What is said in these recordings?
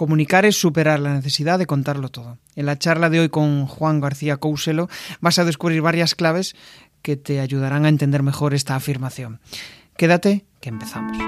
Comunicar es superar la necesidad de contarlo todo. En la charla de hoy con Juan García Couselo vas a descubrir varias claves que te ayudarán a entender mejor esta afirmación. Quédate, que empezamos.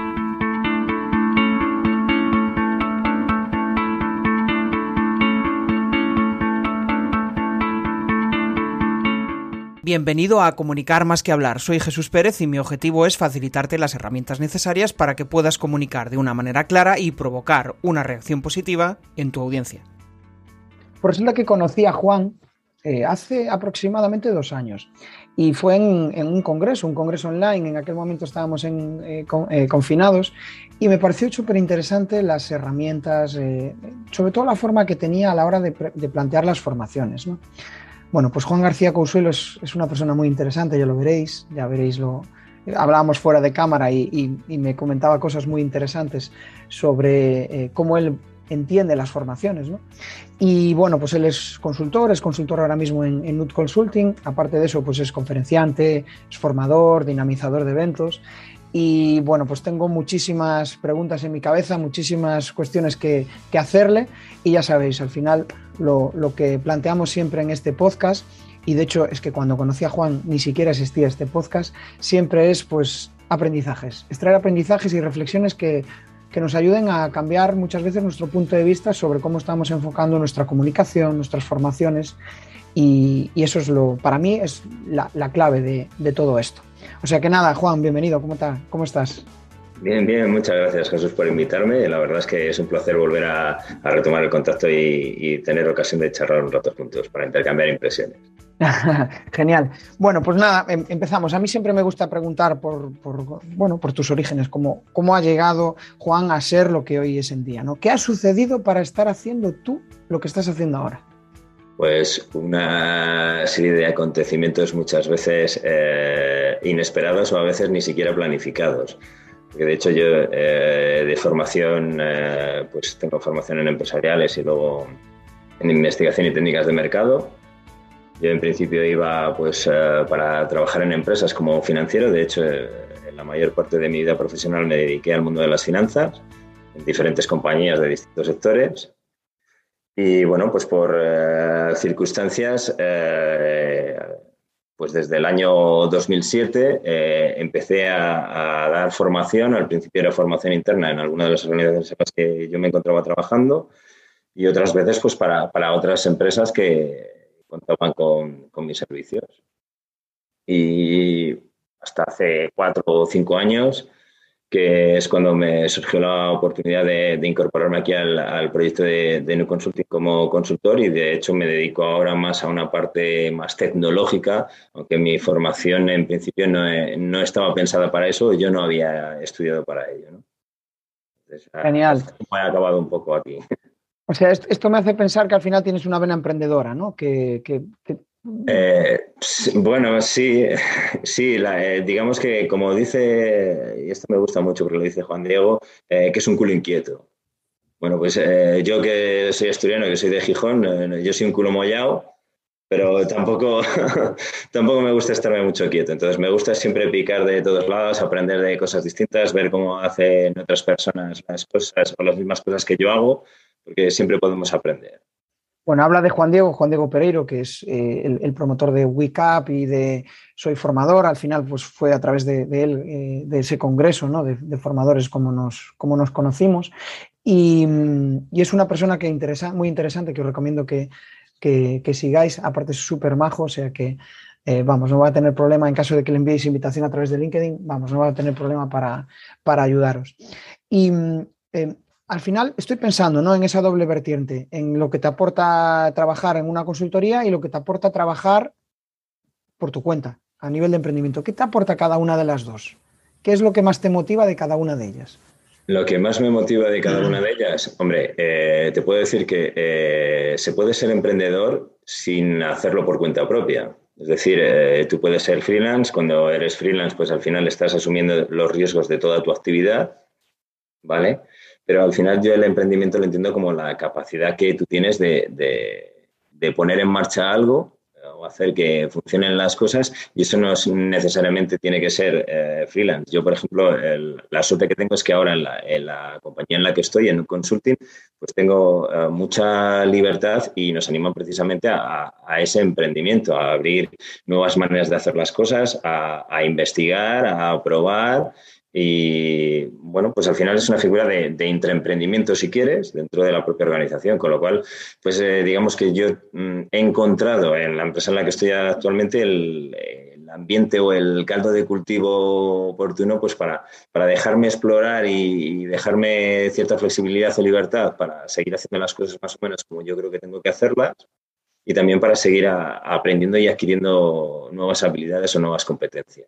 Bienvenido a Comunicar más que hablar. Soy Jesús Pérez y mi objetivo es facilitarte las herramientas necesarias para que puedas comunicar de una manera clara y provocar una reacción positiva en tu audiencia. Por resulta que conocí a Juan eh, hace aproximadamente dos años y fue en, un congreso, un congreso online. En aquel momento estábamos en, eh, eh, confinados y me pareció súper interesante las herramientas, sobre todo la forma que tenía a la hora de, plantear las formaciones. Bueno, pues Juan García Cousuelo es, una persona muy interesante, ya lo veréis, ya veréis lo... Hablábamos fuera de cámara y, me comentaba cosas muy interesantes sobre eh, cómo él entiende las formaciones. ¿no? Y bueno, pues él es consultor, es consultor ahora mismo en, en NUT Consulting. Aparte de eso, pues es conferenciante, es formador, dinamizador de eventos. Y bueno, pues tengo muchísimas preguntas en mi cabeza, muchísimas cuestiones que, hacerle. Y ya sabéis, al final lo, que planteamos siempre en este podcast, y de hecho es que cuando conocí a Juan ni siquiera existía este podcast, siempre es pues aprendizajes, extraer aprendizajes y reflexiones que, nos ayuden a cambiar muchas veces nuestro punto de vista sobre cómo estamos enfocando nuestra comunicación, nuestras formaciones. Y, eso es lo, para mí, es la, clave de todo esto. O sea que nada, Juan, bienvenido, ¿cómo, ¿Cómo estás? Bien, bien, muchas gracias Jesús por invitarme. La verdad es que es un placer volver a, retomar el contacto y, tener ocasión de charlar un rato juntos para intercambiar impresiones. Genial. Bueno, pues nada, em, empezamos. A mí siempre me gusta preguntar por, bueno, por tus orígenes, cómo, cómo ha llegado Juan a ser lo que hoy es en día, ¿no? ¿Qué ha sucedido para estar haciendo tú lo que estás haciendo ahora? Pues una serie de acontecimientos muchas veces eh, inesperados o a veces ni siquiera planificados. Porque de hecho yo eh, de formación, eh, pues tengo formación en empresariales y luego en investigación y técnicas de mercado. Yo en principio iba pues para trabajar en empresas como financiero, de hecho en la mayor parte de mi vida profesional me dediqué al mundo de las finanzas, en diferentes compañías de distintos sectores. Y bueno, pues por eh, circunstancias, eh, pues desde el año 2007 eh, empecé a, dar formación, al principio era formación interna en alguna de las organizaciones en las que yo me encontraba trabajando y otras veces pues para, para otras empresas que contaban con, con mis servicios. Y hasta hace cuatro o cinco años que es cuando me surgió la oportunidad de, incorporarme aquí al, proyecto de, de, New Consulting como consultor y de hecho me dedico ahora más a una parte más tecnológica, aunque mi formación en principio no, no estaba pensada para eso, yo no había estudiado para ello. ¿no? Genial. Me ha acabado un poco aquí. O sea, esto me hace pensar que al final tienes una vena emprendedora, ¿no? que, que eh, bueno, sí, sí, eh, digamos que como dice, y esto me gusta mucho porque lo dice Juan Diego, eh, que es un culo inquieto. Bueno, pues yo que soy asturiano, que soy de Gijón, yo soy un culo mollado, pero tampoco, tampoco me gusta estarme mucho quieto. Entonces me gusta siempre picar de todos lados, aprender de cosas distintas, ver cómo hacen otras personas las cosas o las mismas cosas que yo hago, porque siempre podemos aprender. Bueno, habla de Juan Diego, Juan Diego Pereiro, que es eh, el, promotor de WeCap y de Soy Formador. Al final, pues fue a través de, él, eh, de ese congreso ¿no? de, formadores como nos, como nos conocimos. Y, es una persona que interesa, muy interesante, que os recomiendo que, sigáis. Aparte, es súper majo, o sea que, eh, vamos, no va a tener problema en caso de que le enviéis invitación a través de LinkedIn, vamos, no va a tener problema para, para ayudaros. Y al final estoy pensando ¿no? en esa doble vertiente, en lo que te aporta trabajar en una consultoría y lo que te aporta trabajar por tu cuenta, a nivel de emprendimiento. ¿Qué te aporta cada una de las dos? ¿Qué es lo que más te motiva de cada una de ellas? Lo que más me motiva de cada una de ellas, hombre, eh, te puedo decir que eh, se puede ser emprendedor sin hacerlo por cuenta propia. Es decir, eh, tú puedes ser freelance, cuando eres freelance, pues al final estás asumiendo los riesgos de toda tu actividad, ¿vale? Pero al final yo el emprendimiento lo entiendo como la capacidad que tú tienes de, poner en marcha algo, o hacer que funcionen las cosas y eso no necesariamente tiene que ser eh, freelance. Yo, por ejemplo, la suerte que tengo es que ahora en la, compañía en la que estoy, en consulting, pues tengo eh, mucha libertad y nos animan precisamente a, ese emprendimiento, a abrir nuevas maneras de hacer las cosas, a, a investigar, a probar y bueno, pues al final es una figura de, de intraemprendimiento, si quieres, dentro de la propia organización. Con lo cual, pues eh, digamos que yo mm, he encontrado en la empresa en la que estoy actualmente el, ambiente o el caldo de cultivo oportuno pues para, para dejarme explorar y, dejarme cierta flexibilidad o libertad para seguir haciendo las cosas más o menos como yo creo que tengo que hacerlas y también para seguir aprendiendo y adquiriendo nuevas habilidades o nuevas competencias.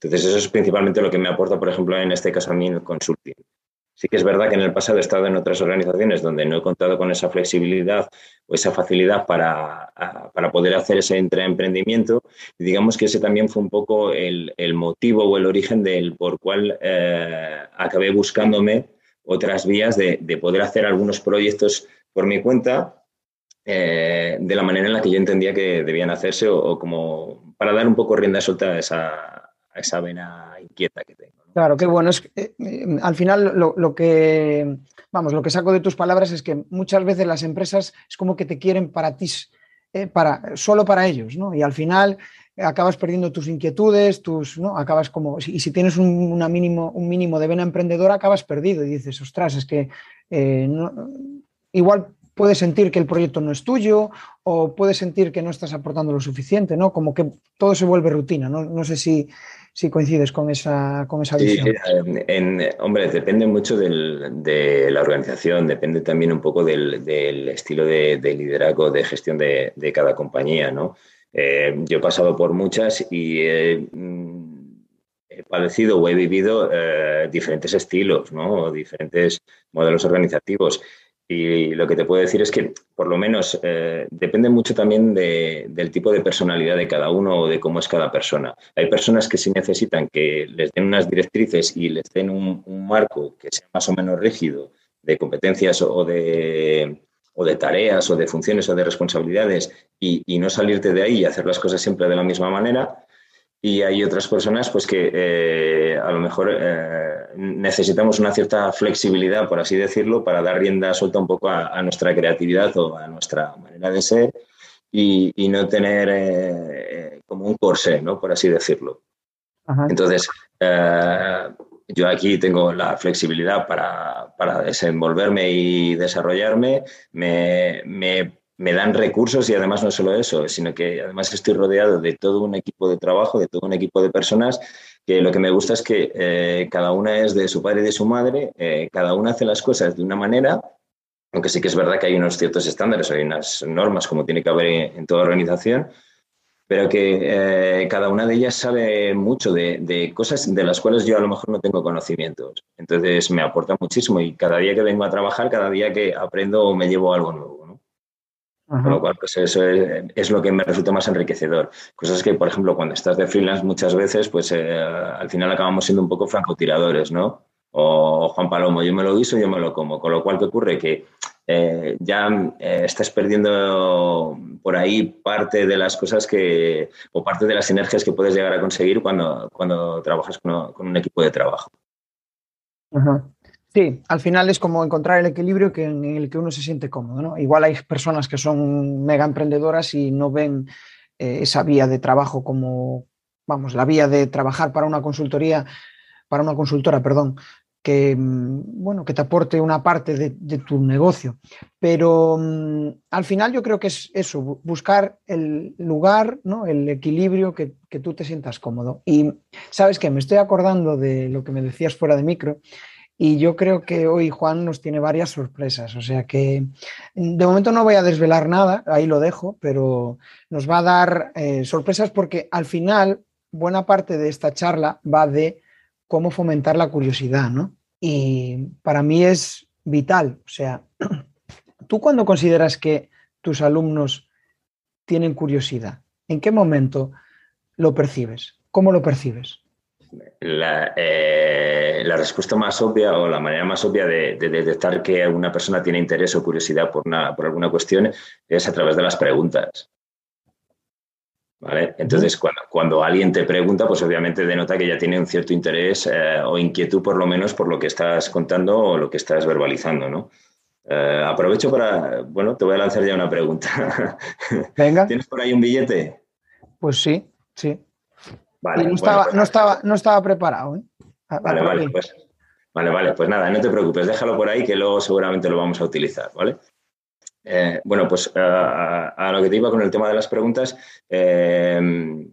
Entonces, eso es principalmente lo que me aporta, por ejemplo, en este caso a mí, consulting. Sí que es verdad que en el pasado he estado en otras organizaciones donde no he contado con esa flexibilidad o esa facilidad para, para poder hacer ese emprendimiento. Y digamos que ese también fue un poco el, el motivo o el origen del por cual eh, acabé buscándome otras vías de, de, poder hacer algunos proyectos por mi cuenta eh, de la manera en la que yo entendía que debían hacerse o, o como para dar un poco rienda suelta a esa, esa vena inquieta que tengo. Claro, qué bueno. Es, eh, eh, al final lo, que, vamos, lo que saco de tus palabras es que muchas veces las empresas es como que te quieren para ti, eh, para, solo para ellos, ¿no? Y al final acabas perdiendo tus inquietudes, tus, ¿no? Acabas como, y si tienes un, una mínimo, un mínimo de vena emprendedora, acabas perdido y dices, ostras, es que igual puedes sentir que el proyecto no es tuyo o puedes sentir que no estás aportando lo suficiente, ¿no? Como que todo se vuelve rutina, ¿no? No sé si, si coincides con esa, con esa visión. hombre, depende mucho de la organización, depende también un poco del, estilo de, liderazgo, de gestión de, cada compañía, ¿no? Eh, yo he pasado por muchas y he, mm, padecido o he vivido eh, diferentes estilos, ¿no? diferentes modelos organizativos. Y lo que te puedo decir es que, por lo menos, eh, depende mucho también del tipo de personalidad de cada uno o de cómo es cada persona. Hay personas que sí necesitan que les den unas directrices y les den un, marco que sea más o menos rígido de competencias o de, o de tareas o de funciones o de responsabilidades y, no salirte de ahí y hacer las cosas siempre de la misma manera. Y hay otras personas pues que eh, a lo mejor eh, necesitamos una cierta flexibilidad, por así decirlo, para dar rienda suelta un poco a, nuestra creatividad o a nuestra manera de ser y, no tener eh, como un corsé, ¿no? por así decirlo. Entonces, yo aquí tengo la flexibilidad para, para desenvolverme y desarrollarme. Me, me me dan recursos y además no solo eso, sino que además estoy rodeado de todo un equipo de trabajo, de todo un equipo de personas que lo que me gusta es que eh, cada una es de su padre y de su madre, eh, cada una hace las cosas de una manera, aunque sí que es verdad que hay unos ciertos estándares, hay unas normas como tiene que haber en, toda organización, pero que eh, cada una de ellas sabe mucho de, de, cosas de las cuales yo a lo mejor no tengo conocimientos. Entonces me aporta muchísimo y cada día que vengo a trabajar, cada día que aprendo me llevo algo nuevo. Con lo cual, pues eso es, lo que me resulta más enriquecedor. Cosas que, por ejemplo, cuando estás de freelance muchas veces, pues eh, al final acabamos siendo un poco francotiradores, ¿no? O Juan Palomo, yo me lo guiso, yo me lo como. Con lo cual, ¿qué ocurre? Que eh, ya eh, estás perdiendo por ahí parte de las cosas que, o parte de las sinergias que puedes llegar a conseguir cuando, cuando trabajas con, con un equipo de trabajo. Ajá. Sí, al final es como encontrar el equilibrio que, en el que uno se siente cómodo. ¿no? Igual hay personas que son mega emprendedoras y no ven eh, esa vía de trabajo como, vamos, la vía de trabajar para una consultoría, para una consultora, perdón, que, mm, bueno, que te aporte una parte de, tu negocio. Pero mm, al final yo creo que es eso, buscar el lugar, ¿no? el equilibrio que, que tú te sientas cómodo. Y sabes que me estoy acordando de lo que me decías fuera de micro y yo creo que hoy Juan nos tiene varias sorpresas. O sea que de momento no voy a desvelar nada, ahí lo dejo, pero nos va a dar eh, sorpresas porque al final buena parte de esta charla va de cómo fomentar la curiosidad, ¿no? Y para mí es vital. O sea, ¿tú cuando consideras que tus alumnos tienen curiosidad? ¿En qué momento lo percibes? ¿Cómo lo percibes? La, eh, la, respuesta más obvia o la manera más obvia de, detectar que alguna persona tiene interés o curiosidad por, por alguna cuestión es a través de las preguntas. ¿Vale? Entonces, cuando, cuando, alguien te pregunta, pues obviamente denota que ya tiene un cierto interés eh, o inquietud, por lo menos, por lo que estás contando o lo que estás verbalizando, ¿no? Eh, aprovecho para, bueno, te voy a lanzar ya una pregunta. Venga. ¿Tienes por ahí un billete? Pues sí, sí. Vale, no, estaba, pues no, estaba, no estaba preparado. ¿eh? Vale, vale, pues, vale, vale, pues nada, no te preocupes, déjalo por ahí que luego seguramente lo vamos a utilizar, ¿vale? Eh, bueno, pues a, lo que te iba con el tema de las preguntas, eh,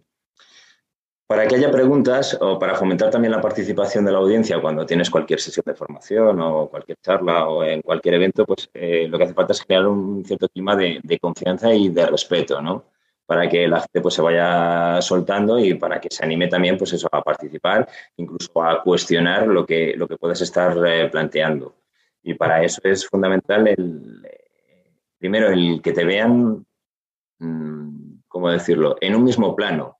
para que haya preguntas o para fomentar también la participación de la audiencia cuando tienes cualquier sesión de formación o cualquier charla o en cualquier evento, pues eh, lo que hace falta es crear un cierto clima de, confianza y de respeto, ¿no? Para que la gente pues, se vaya soltando y para que se anime también pues eso, a participar, incluso a cuestionar lo que, lo que puedes estar planteando. Y para eso es fundamental el, primero, el que te vean, mm, ¿cómo decirlo?, en un mismo plano,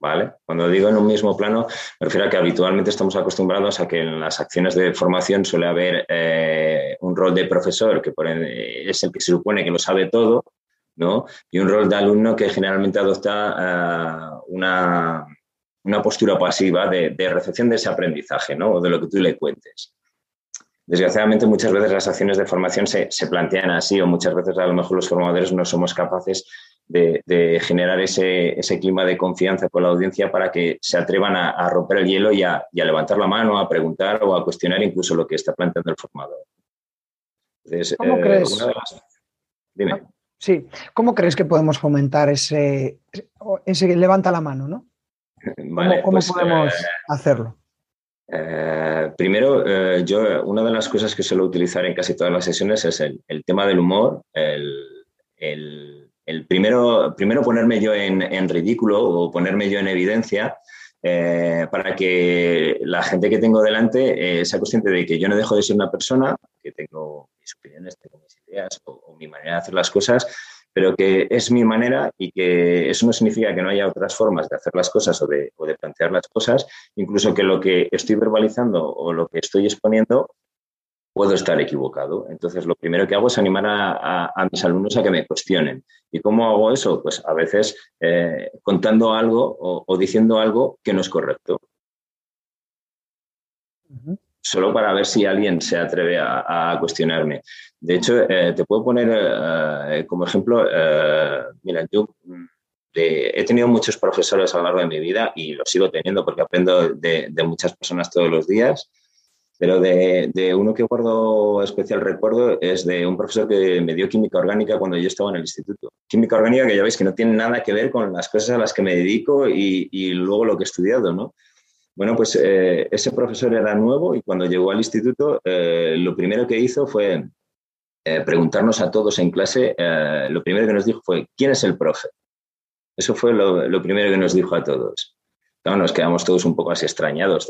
¿vale? Cuando digo en un mismo plano, me refiero a que habitualmente estamos acostumbrados a que en las acciones de formación suele haber eh, un rol de profesor, que es el que se supone que lo sabe todo, ¿no? Y un rol de alumno que generalmente adopta eh, una, postura pasiva de, de, recepción de ese aprendizaje, ¿no? O de lo que tú le cuentes desgraciadamente muchas veces las acciones de formación se, plantean así o muchas veces a lo mejor los formadores no somos capaces de, generar ese, clima de confianza con la audiencia para que se atrevan a, romper el hielo y a, levantar la mano, a preguntar o a cuestionar incluso lo que está planteando el formador. ¿Cómo eh, crees? Dime. Sí, ¿cómo crees que podemos fomentar ese, ese levanta la mano, ¿no? ¿Cómo, pues, podemos eh, hacerlo? Eh, primero, eh, yo una de las cosas que suelo utilizar en casi todas las sesiones es el, tema del humor, el, primero, primero ponerme yo en, ridículo o ponerme yo en evidencia eh, para que la gente que tengo delante sea consciente de que yo no dejo de ser una persona, que tengo mis opiniones, tengo mis ideas o mi manera de hacer las cosas, pero que es mi manera y que eso no significa que no haya otras formas de hacer las cosas o de, plantear las cosas, incluso que lo que estoy verbalizando o lo que estoy exponiendo puedo estar equivocado. Entonces, lo primero que hago es animar a, mis alumnos a que me cuestionen. ¿Y cómo hago eso? Pues a veces eh, contando algo o, diciendo algo que no es correcto solo para ver si alguien se atreve a, cuestionarme. De hecho, eh, te puedo poner eh, como ejemplo, mira, yo mm, he tenido muchos profesores a lo largo de mi vida y lo sigo teniendo porque aprendo de, muchas personas todos los días, pero de, uno que guardo especial recuerdo es de un profesor que me dio química orgánica cuando yo estaba en el instituto. Química orgánica que ya veis que no tiene nada que ver con las cosas a las que me dedico y, luego lo que he estudiado, ¿no? Bueno, pues eh, ese profesor era nuevo y cuando llegó al instituto, eh, lo primero que hizo fue eh, preguntarnos a todos en clase, lo primero que nos dijo fue, ¿quién es el profe? Eso fue lo, primero que nos dijo a todos. nos quedamos todos un poco así extrañados.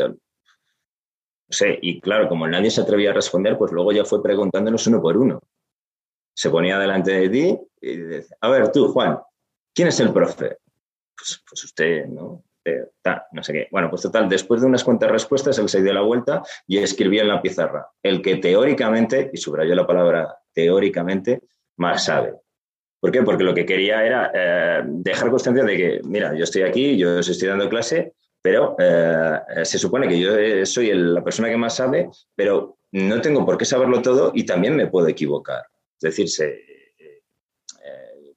Sé, y claro, como nadie se atrevía a responder, pues luego ya fue preguntándonos uno por uno. Se ponía delante de ti y decía, a ver, tú, Juan, ¿quién es el profe? Pues, pues usted, ¿no? no sé qué. Bueno, pues total, después de unas cuantas respuestas, él se dio la vuelta y escribía en la pizarra, el que teóricamente, y subrayó la palabra teóricamente, más sabe. ¿Por qué? Porque lo que quería era eh, dejar constancia de que, mira, yo estoy aquí, yo os estoy dando clase, pero eh, se supone que yo soy la persona que más sabe, pero no tengo por qué saberlo todo y también me puedo equivocar. Es decir, eh,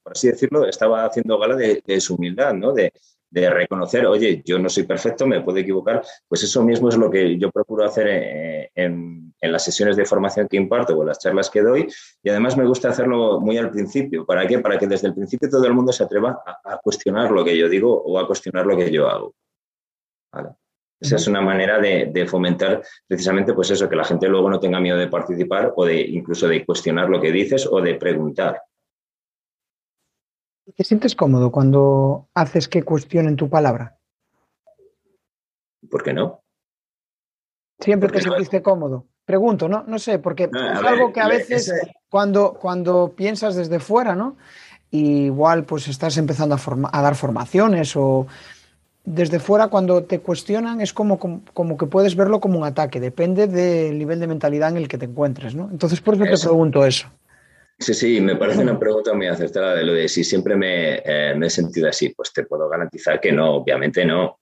por así decirlo, estaba haciendo gala de, su humildad, ¿no? De, reconocer, oye, yo no soy perfecto, me puedo equivocar, pues eso mismo es lo que yo procuro hacer eh, en, las sesiones de formación que imparto o en las charlas que doy y además me gusta hacerlo muy al principio. ¿Para qué? Para que desde el principio todo el mundo se atreva a, cuestionar lo que yo digo o a cuestionar lo que yo hago. Esa es una manera de, de, fomentar precisamente pues eso, que la gente luego no tenga miedo de participar o de incluso de cuestionar lo que dices o de preguntar. ¿Te sientes cómodo cuando haces que cuestionen tu palabra? ¿Por qué no? Siempre te sentiste cómodo. Pregunto, ¿no? No sé, porque es algo que a veces cuando, cuando piensas desde fuera, ¿no? igual pues estás empezando a, dar formaciones o desde fuera cuando te cuestionan es como, como, que puedes verlo como un ataque, depende del nivel de mentalidad en el que te encuentres, ¿no? Entonces por eso, te pregunto eso. Sí, sí, me parece una pregunta muy acertada de lo de si siempre me, eh, he sentido así. Pues te puedo garantizar que no, obviamente no.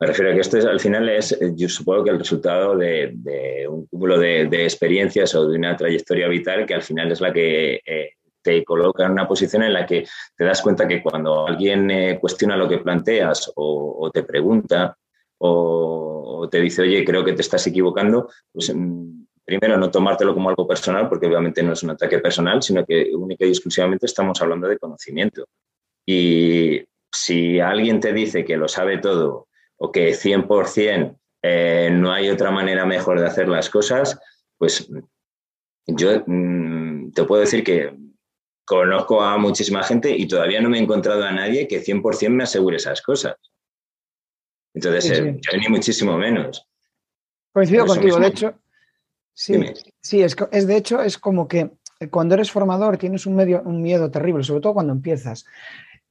Me refiero a que esto es, al final es, yo supongo que el resultado de, un cúmulo de, experiencias o de una trayectoria vital que al final es la que eh, te coloca en una posición en la que te das cuenta que cuando alguien eh, cuestiona lo que planteas o, te pregunta o, te dice, oye, creo que te estás equivocando, pues mm, primero, no tomártelo como algo personal, porque obviamente no es un ataque personal, sino que única y exclusivamente estamos hablando de conocimiento. Y si alguien te dice que lo sabe todo o que 100% eh, no hay otra manera mejor de hacer las cosas, pues yo mm, te puedo decir que conozco a muchísima gente y todavía no me he encontrado a nadie que 100% me asegure esas cosas. Entonces, eh, yo ni muchísimo menos. Coincido contigo, de hecho, Sí, sí es, es, de hecho, es como que cuando eres formador tienes un, medio, un miedo terrible, sobre todo cuando empiezas.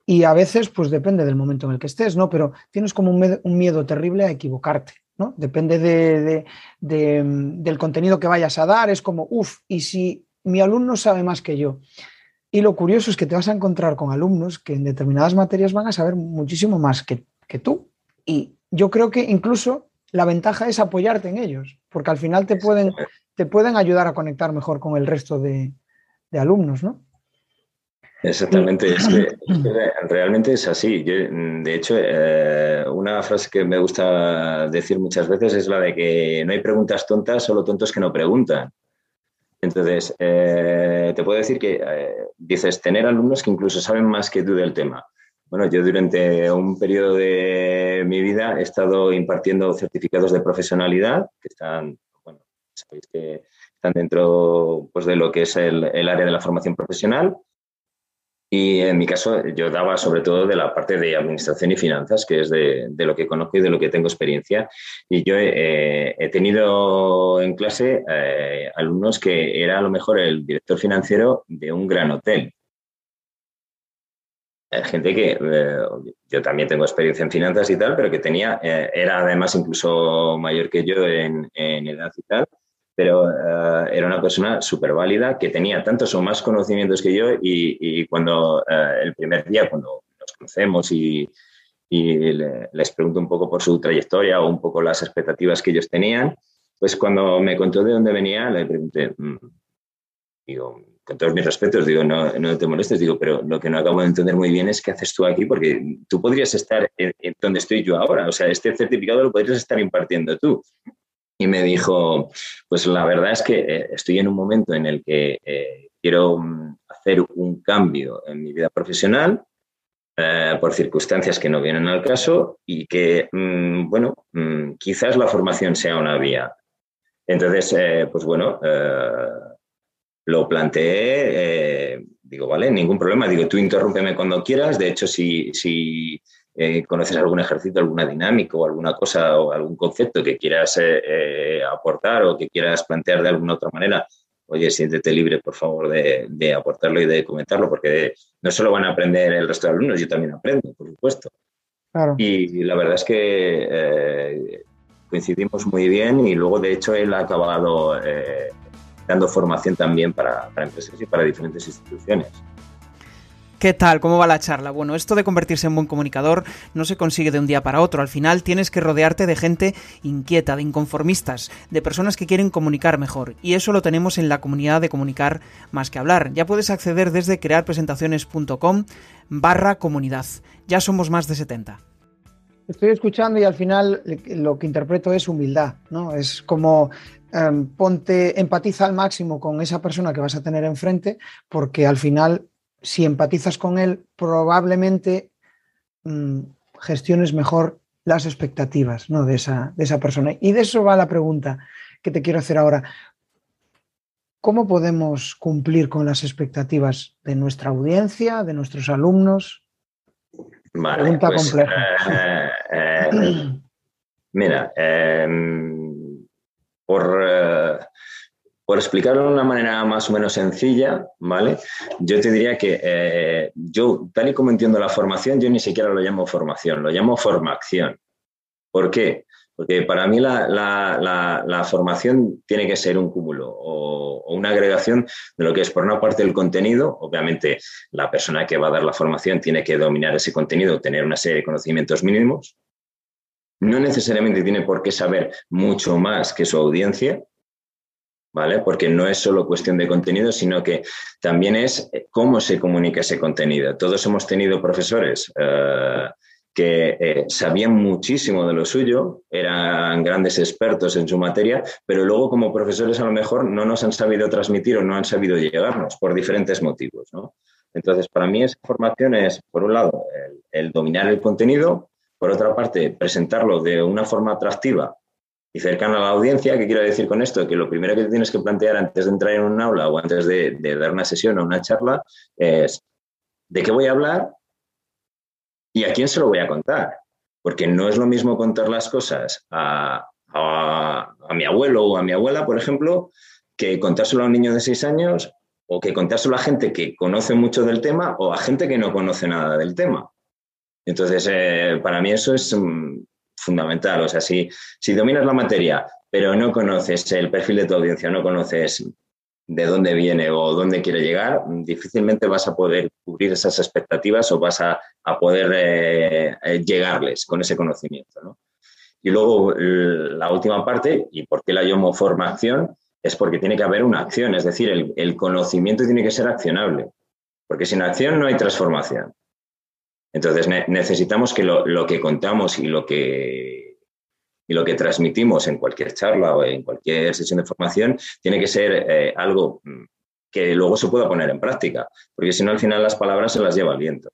Y a veces, pues depende del momento en el que estés, ¿no? Pero tienes como un, miedo terrible a equivocarte, ¿no? Depende de, del contenido que vayas a dar, es como, uff, y si mi alumno sabe más que yo. Y lo curioso es que te vas a encontrar con alumnos que en determinadas materias van a saber muchísimo más que, que tú. Y yo creo que incluso la ventaja es apoyarte en ellos, porque al final te pueden, te pueden ayudar a conectar mejor con el resto de, alumnos, ¿no? Exactamente, es que, realmente es así. de hecho, eh, una frase que me gusta decir muchas veces es la de que no hay preguntas tontas, solo tontos que no preguntan. Entonces, eh, te puedo decir que eh, dices tener alumnos que incluso saben más que tú del tema. Bueno, yo durante un periodo de mi vida he estado impartiendo certificados de profesionalidad que están, bueno, sabéis que están dentro pues, de lo que es el, área de la formación profesional. Y en mi caso yo daba sobre todo de la parte de administración y finanzas, que es de, lo que conozco y de lo que tengo experiencia. Y yo he tenido en clase eh, alumnos que era a lo mejor el director financiero de un gran hotel gente que eh, yo también tengo experiencia en finanzas y tal, pero que tenía, eh, era además incluso mayor que yo en, edad y tal, pero eh, era una persona súper válida que tenía tantos o más conocimientos que yo y, cuando el primer día, cuando nos conocemos y, les pregunto un poco por su trayectoria o un poco las expectativas que ellos tenían, pues cuando me contó de dónde venía, le pregunté, mm", digo, con todos mis respetos, digo, no, no, te molestes, digo, pero lo que no acabo de entender muy bien es qué haces tú aquí, porque tú podrías estar en, donde estoy yo ahora, o sea, este certificado lo podrías estar impartiendo tú. Y me dijo, pues la verdad es que eh, estoy en un momento en el que eh, quiero mm, hacer un cambio en mi vida profesional eh, por circunstancias que no vienen al caso y que, mm, bueno, mm, quizás la formación sea una vía. Entonces, pues bueno, lo planteé, eh, digo, vale, ningún problema, digo, tú interrúmpeme cuando quieras, de hecho, si, si eh, conoces algún ejercicio, alguna dinámica o alguna cosa o algún concepto que quieras eh, aportar o que quieras plantear de alguna otra manera, oye, siéntete libre, por favor, de, aportarlo y de comentarlo, porque no solo van a aprender el resto de alumnos, yo también aprendo, por supuesto. Y la verdad es que coincidimos muy bien y luego, de hecho, él ha acabado dando formación también para, empresas y para diferentes instituciones. ¿Qué tal? ¿Cómo va la charla? Bueno, esto de convertirse en buen comunicador no se consigue de un día para otro. Al final tienes que rodearte de gente inquieta, de inconformistas, de personas que quieren comunicar mejor. Y eso lo tenemos en la comunidad de comunicar más que hablar. Ya puedes acceder desde crearpresentaciones.com barra comunidad. Ya somos más de 70. Estoy escuchando y al final lo que interpreto es humildad, ¿no? Es como Em, ponte, empatiza al máximo con esa persona que vas a tener enfrente, porque al final, si empatizas con él, probablemente mm, gestiones mejor las expectativas ¿no? de, esa, de esa persona. Y de eso va la pregunta que te quiero hacer ahora. ¿Cómo podemos cumplir con las expectativas de nuestra audiencia, de nuestros alumnos? pregunta pues, compleja. Eh, eh, mira, em, por, eh, por explicarlo de una manera más o menos sencilla, ¿vale? Yo te diría que eh, yo, tal y como entiendo la formación, yo ni siquiera lo llamo formación, lo llamo formación. ¿Por qué? Porque para mí la, formación tiene que ser un cúmulo o, una agregación de lo que es, por una parte, el contenido. Obviamente, la persona que va a dar la formación tiene que dominar ese contenido, tener una serie de conocimientos mínimos. No necesariamente tiene por qué saber mucho más que su audiencia, Porque no es solo cuestión de contenido, sino que también es cómo se comunica ese contenido. Todos hemos tenido profesores. Eh, que eh, sabían muchísimo de lo suyo, eran grandes expertos en su materia, pero luego como profesores a lo mejor no nos han sabido transmitir o no han sabido llegarnos por diferentes motivos. Entonces, para mí esa formación es, por un lado, el, dominar el contenido, por otra parte, presentarlo de una forma atractiva y cercana a la audiencia. ¿Qué quiero decir con esto? Que lo primero que tienes que plantear antes de entrar en un aula o antes de, de dar una sesión o una charla es de qué voy a hablar ¿Y a quién se lo voy a contar? Porque no es lo mismo contar las cosas a, mi abuelo o a mi abuela, por ejemplo, que contárselo a un niño de seis años o que contárselo a gente que conoce mucho del tema o a gente que no conoce nada del tema. Entonces, eh, para mí eso es mm, fundamental. O sea, si, si dominas la materia, pero no conoces el perfil de tu audiencia, no conoces de dónde viene o dónde quiere llegar, difícilmente vas a poder cubrir esas expectativas o vas a, poder eh, eh, llegarles con ese conocimiento. Y luego la última parte, y por qué la llamo formación, es porque tiene que haber una acción, es decir, el, conocimiento tiene que ser accionable, porque sin acción no hay transformación. Entonces necesitamos que lo que contamos y lo que y lo que transmitimos en cualquier charla o en cualquier sesión de formación tiene que ser eh, algo mm, que luego se pueda poner en práctica, porque si no al final las palabras se las lleva el viento.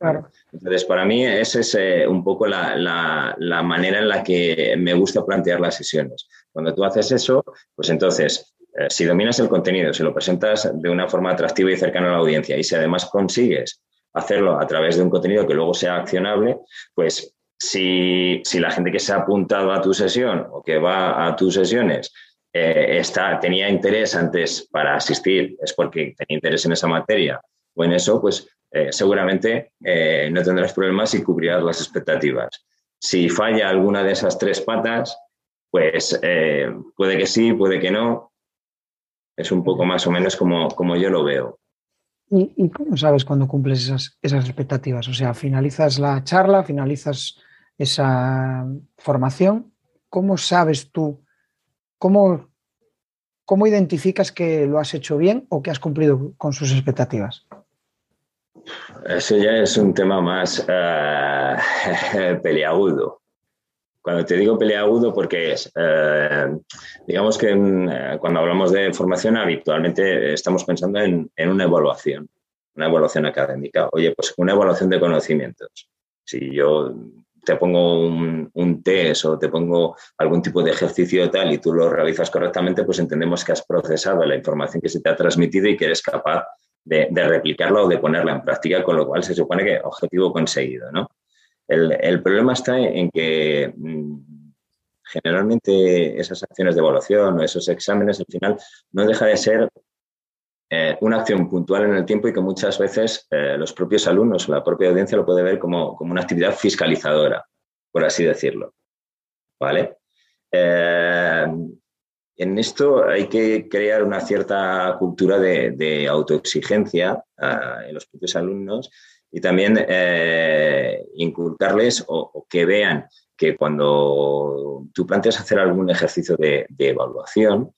Claro. Entonces, para mí esa es eh, un poco la, la, manera en la que me gusta plantear las sesiones. Cuando tú haces eso, pues entonces, eh, si dominas el contenido, si lo presentas de una forma atractiva y cercana a la audiencia, y si además consigues hacerlo a través de un contenido que luego sea accionable, pues si, la gente que se ha apuntado a tu sesión o que va a tus sesiones eh, está, tenía interés antes para asistir, es porque tenía interés en esa materia o en eso, pues eh, seguramente eh, no tendrás problemas y cubrirás las expectativas. Si falla alguna de esas tres patas, pues puede que sí, puede que no. Es un poco más o menos como, como yo lo veo. ¿Y, cómo sabes cuando cumples esas, esas expectativas? O sea, finalizas la charla, finalizas esa formación, ¿cómo sabes tú, cómo, cómo identificas que lo has hecho bien o que has cumplido con sus expectativas? Eso ya es un tema más uh. Cuando te digo peleagudo, porque es, eh, digamos que eh, cuando hablamos de formación habitualmente estamos pensando en, en, una evaluación, una evaluación académica. Oye, pues una evaluación de conocimientos. Si yo te pongo un, test o te pongo algún tipo de ejercicio tal y tú lo realizas correctamente, pues entendemos que has procesado la información que se te ha transmitido y que eres capaz de, replicarla o de ponerla en práctica, con lo cual se supone que objetivo conseguido. ¿no? El, problema está en que mm, generalmente esas acciones de evaluación o esos exámenes al final no deja de ser eh, una acción puntual en el tiempo y que muchas veces eh, los propios alumnos o la propia audiencia lo puede ver como, una actividad fiscalizadora, por así decirlo. ¿Vale? Eh, en esto hay que crear una cierta cultura de, autoexigencia en los propios alumnos y también inculcarles o, que vean que cuando tú planteas hacer algún ejercicio de evaluación,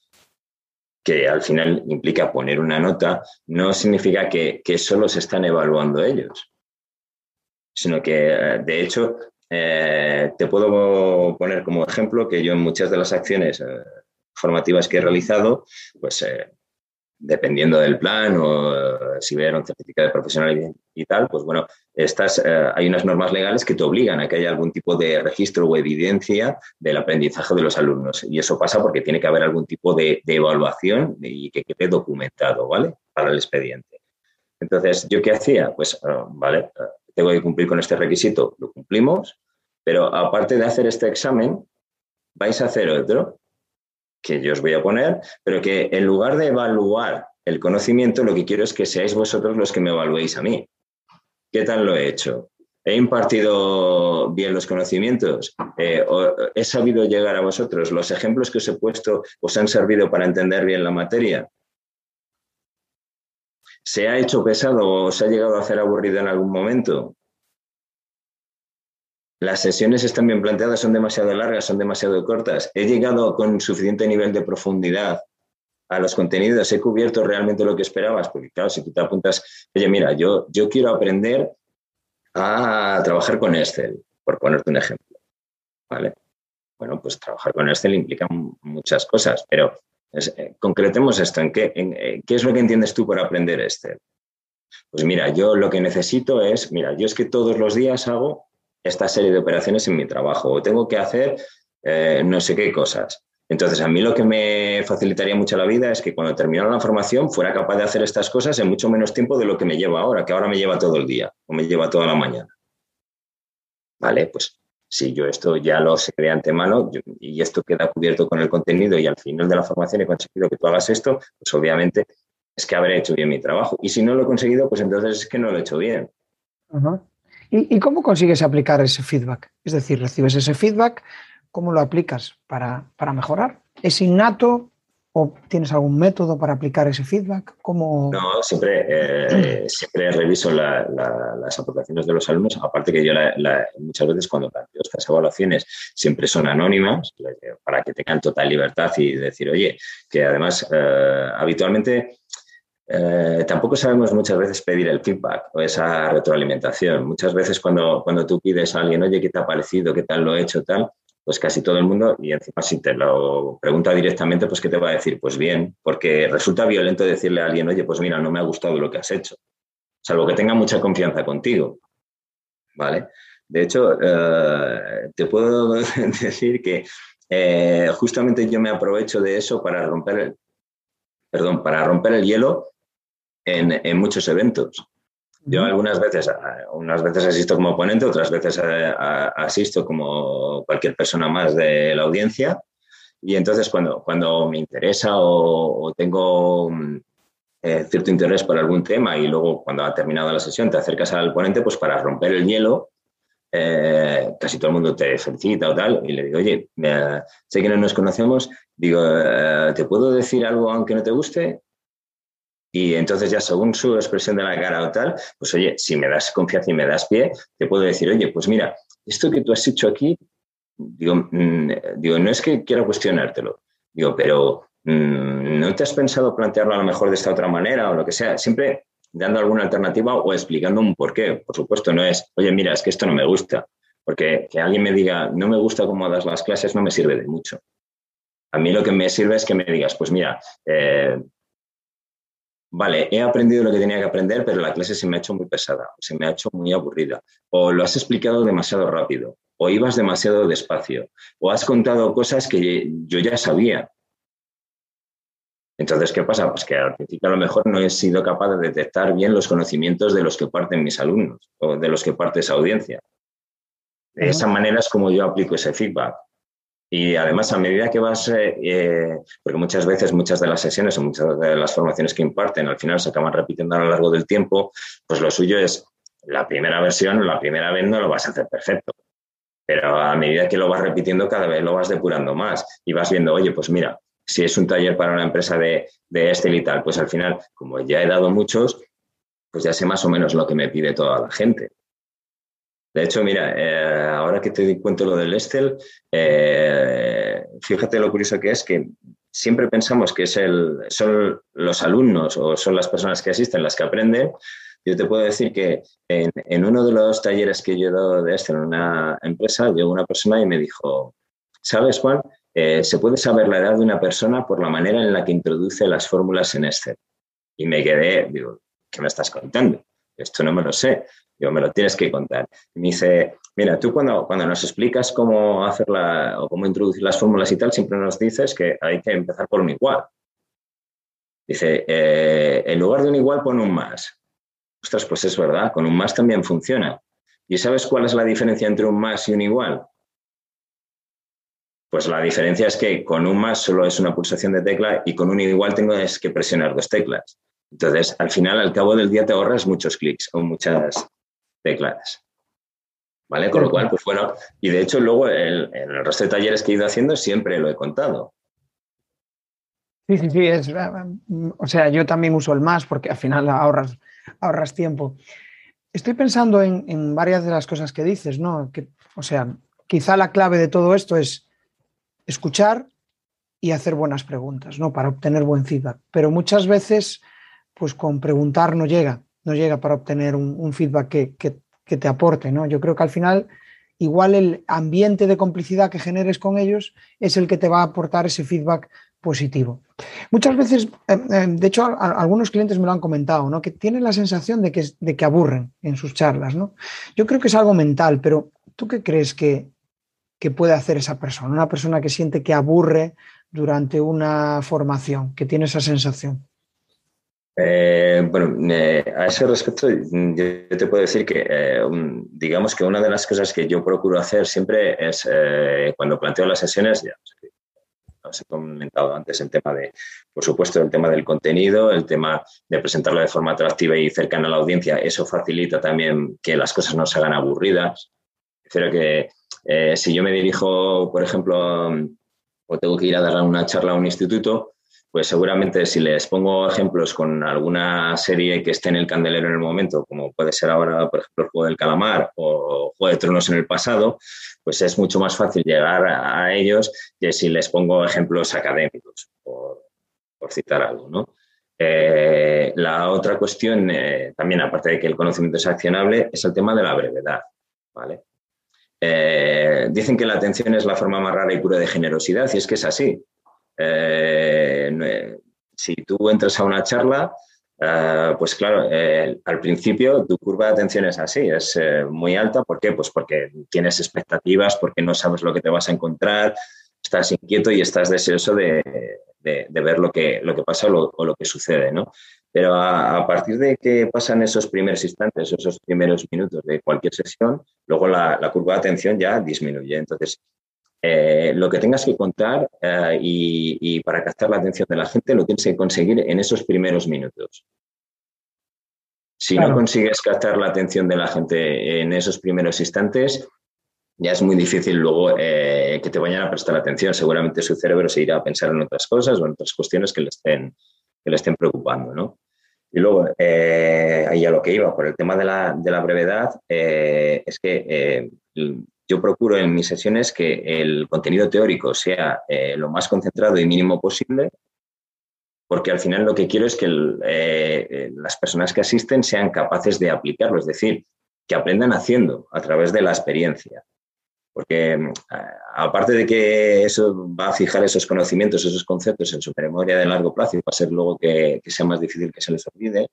que al final implica poner una nota, no significa que, solo se están evaluando ellos, sino que, eh, de hecho, eh, te puedo poner como ejemplo que yo en muchas de las acciones eh, formativas que he realizado, pues dependiendo del plan o eh, si hubiera un certificado de profesional y, tal, pues bueno, estas, eh, hay unas normas legales que te obligan a que haya algún tipo de registro o evidencia del aprendizaje de los alumnos. Y eso pasa porque tiene que haber algún tipo de, evaluación y que quede documentado, ¿vale? Para el expediente. Entonces, ¿yo qué hacía? Pues, ah, vale, tengo que cumplir con este requisito, lo cumplimos, pero aparte de hacer este examen, vais a hacer otro que yo os voy a poner, pero que en lugar de evaluar el conocimiento, lo que quiero es que seáis vosotros los que me evaluéis a mí. ¿Qué tal lo he hecho? ¿He impartido bien los conocimientos? Eh, ¿He sabido llegar a vosotros? ¿Los ejemplos que os he puesto os han servido para entender bien la materia? ¿Se ha hecho pesado o se ha llegado a hacer aburrido en algún momento? Las sesiones están bien planteadas, son demasiado largas, son demasiado cortas. He llegado con suficiente nivel de profundidad a los contenidos, he cubierto realmente lo que esperabas, porque claro, si tú te apuntas, oye, mira, yo, yo quiero aprender a trabajar con Excel, por ponerte un ejemplo. ¿Vale? Bueno, pues trabajar con Excel implica muchas cosas, pero eh, concretemos esto, ¿en qué, eh, ¿qué es lo que entiendes tú por aprender Excel? Pues mira, yo lo que necesito es, mira, yo es que todos los días hago esta serie de operaciones en mi trabajo o tengo que hacer eh, no sé qué cosas. Entonces, a mí lo que me facilitaría mucho la vida es que cuando terminara la formación fuera capaz de hacer estas cosas en mucho menos tiempo de lo que me lleva ahora, que ahora me lleva todo el día o me lleva toda la mañana. Vale, pues si yo esto ya lo sé de antemano y esto queda cubierto con el contenido y al final de la formación he conseguido que tú hagas esto, pues obviamente es que habré hecho bien mi trabajo. Y si no lo he conseguido, pues entonces es que no lo he hecho bien. ¿Y, ¿Y, cómo consigues aplicar ese feedback? Es decir, recibes ese feedback, ¿cómo lo aplicas para, mejorar? ¿Es innato o tienes algún método para aplicar ese feedback? ¿Cómo... No, siempre, eh, siempre reviso las aportaciones de los alumnos, aparte que yo muchas veces cuando planteo estas evaluaciones siempre son anónimas para que tengan total libertad y decir, oye, que además eh, habitualmente eh, tampoco sabemos muchas veces pedir el feedback o esa retroalimentación. Muchas veces cuando, cuando tú pides a alguien, oye, ¿qué te ha parecido? ¿Qué tal lo he hecho? Tal, pues casi todo el mundo, y encima si te lo pregunta directamente, pues ¿qué te va a decir? Pues bien, porque resulta violento decirle a alguien, oye, pues mira, no me ha gustado lo que has hecho, salvo que tenga mucha confianza contigo, ¿vale? De hecho, eh, te puedo decir que eh, justamente yo me aprovecho de eso para romper el, perdón, para romper el hielo en, en muchos eventos. Yo algunas veces, unas veces asisto como ponente, otras veces eh, asisto como cualquier persona más de la audiencia. Y entonces cuando, cuando me interesa o, tengo mm, eh, cierto interés por algún tema y luego cuando ha terminado la sesión te acercas al ponente, pues para romper el hielo, eh, casi todo el mundo te felicita o tal, y le digo, oye, sé que no nos conocemos, digo, ¿te puedo decir algo aunque no te guste? Y entonces ya según su expresión de la cara o tal, pues oye, si me das confianza y me das pie, te puedo decir, oye, pues mira, esto que tú has hecho aquí, digo, mm, digo no es que quiero cuestionártelo, digo, pero mm, ¿no te has pensado plantearlo a lo mejor de esta otra manera o lo que sea? Siempre dando alguna alternativa o explicando un porqué. Por supuesto, no es, oye, mira, es que esto no me gusta. Porque que alguien me diga, no me gusta cómo das las clases, no me sirve de mucho. A mí lo que me sirve es que me digas, pues mira, eh, vale, he aprendido lo que tenía que aprender, pero la clase se me ha hecho muy pesada, se me ha hecho muy aburrida, o lo has explicado demasiado rápido, o ibas demasiado despacio, o has contado cosas que yo ya sabía. Entonces, ¿qué pasa? Pues que al principio a lo mejor no he sido capaz de detectar bien los conocimientos de los que parten mis alumnos o de los que parte esa audiencia. De esa manera es como yo aplico ese feedback. Y además, a medida que vas, eh, eh, porque muchas veces, muchas de las sesiones o muchas de las formaciones que imparten al final se acaban repitiendo a lo largo del tiempo, pues lo suyo es la primera versión, la primera vez no lo vas a hacer perfecto. Pero a medida que lo vas repitiendo, cada vez lo vas depurando más y vas viendo, oye, pues mira, si es un taller para una empresa de, de este y tal, pues al final, como ya he dado muchos, pues ya sé más o menos lo que me pide toda la gente. De hecho, mira, eh, ahora que te cuento lo del Estel, eh, fíjate lo curioso que es que siempre pensamos que es el, son los alumnos o son las personas que asisten las que aprenden. Yo te puedo decir que en, uno de los talleres que yo he dado de Estel en una empresa, llegó una persona y me dijo, ¿sabes, Juan? Eh, se puede saber la edad de una persona por la manera en la que introduce las fórmulas en Excel. Y me quedé, digo, ¿qué me estás contando? Esto no me lo sé. Digo, me lo tienes que contar. Me dice, mira, tú cuando, cuando nos explicas cómo hacerla o cómo introducir las fórmulas y tal, siempre nos dices que hay que empezar por un igual. Dice, eh, en lugar de un igual, pon un más. Ostras, pues es verdad, con un más también funciona. ¿Y sabes cuál es la diferencia entre un más y un igual? Pues la diferencia es que con un más solo es una pulsación de tecla y con un igual tengo que presionar dos teclas. Entonces, al final, al cabo del día te ahorras muchos clics o muchas teclas. ¿Vale? Con lo cual, pues bueno, y de hecho luego en el resto de talleres que he ido haciendo siempre lo he contado. Sí, sí, sí, es, o sea, yo también uso el más porque al final ahorras, ahorras tiempo. Estoy pensando en, varias de las cosas que dices, ¿no? Que, o sea, quizá la clave de todo esto es escuchar y hacer buenas preguntas, ¿no? Para obtener buen feedback. Pero muchas veces, pues con preguntar no llega, no llega para obtener un, feedback que, que, te aporte, ¿no? Yo creo que al final, igual el ambiente de complicidad que generes con ellos es el que te va a aportar ese feedback positivo. Muchas veces, eh, eh, de hecho, algunos clientes me lo han comentado, ¿no? que tienen la sensación de que, de que aburren en sus charlas. ¿no? Yo creo que es algo mental, pero ¿tú qué crees que, que puede hacer esa persona? Una persona que siente que aburre durante una formación, que tiene esa sensación. Eh, bueno, a ese respecto, yo te puedo decir que, digamos que una de las cosas que yo procuro hacer siempre es, cuando planteo las sesiones, ya, os he comentado antes el tema de, por supuesto, el tema del contenido, el tema de presentarlo de forma atractiva y cercana a la audiencia. Eso facilita también que las cosas no se hagan aburridas. Creo que eh, si yo me dirijo, por ejemplo, o tengo que ir a dar una charla a un instituto, pues seguramente si les pongo ejemplos con alguna serie que esté en el candelero en el momento, como puede ser ahora, por ejemplo, el Juego del Calamar o Juego de Tronos en el pasado, pues es mucho más fácil llegar a ellos que si les pongo ejemplos académicos, por, citar algo, ¿no? Eh, la otra cuestión, eh, también aparte de que el conocimiento es accionable, es el tema de la brevedad. Eh, dicen que la atención es la forma más rara y pura de generosidad, y es que es así. Si tú entras a una charla, Ah, pues claro, eh, al principio tu curva de atención es así, es eh, muy alta. ¿Por qué? Pues porque tienes expectativas, porque no sabes lo que te vas a encontrar, estás inquieto y estás deseoso de, ver lo que, lo que pasa o lo, que sucede, ¿no? Pero a, partir de que pasan esos primeros instantes, esos primeros minutos de cualquier sesión, luego la, curva de atención ya disminuye. Entonces, eh, lo que tengas que contar eh, y, para captar la atención de la gente lo tienes que conseguir en esos primeros minutos. Si no consigues captar la atención de la gente en esos primeros instantes, ya es muy difícil luego eh, que te vayan a prestar atención. Seguramente su cerebro se irá a pensar en otras cosas o en otras cuestiones que le estén, que le estén preocupando. ¿no? Y luego, ahí a lo que iba, por el tema de la, de la brevedad, es que yo procuro en mis sesiones que el contenido teórico sea eh, lo más concentrado y mínimo posible, porque al final lo que quiero es que eh, las personas que asisten sean capaces de aplicarlo, es decir, que aprendan haciendo a través de la experiencia. Porque mm, aparte de que eso va a fijar esos conocimientos, esos conceptos en su memoria de largo plazo y va a ser luego que, que sea más difícil que se les olvide,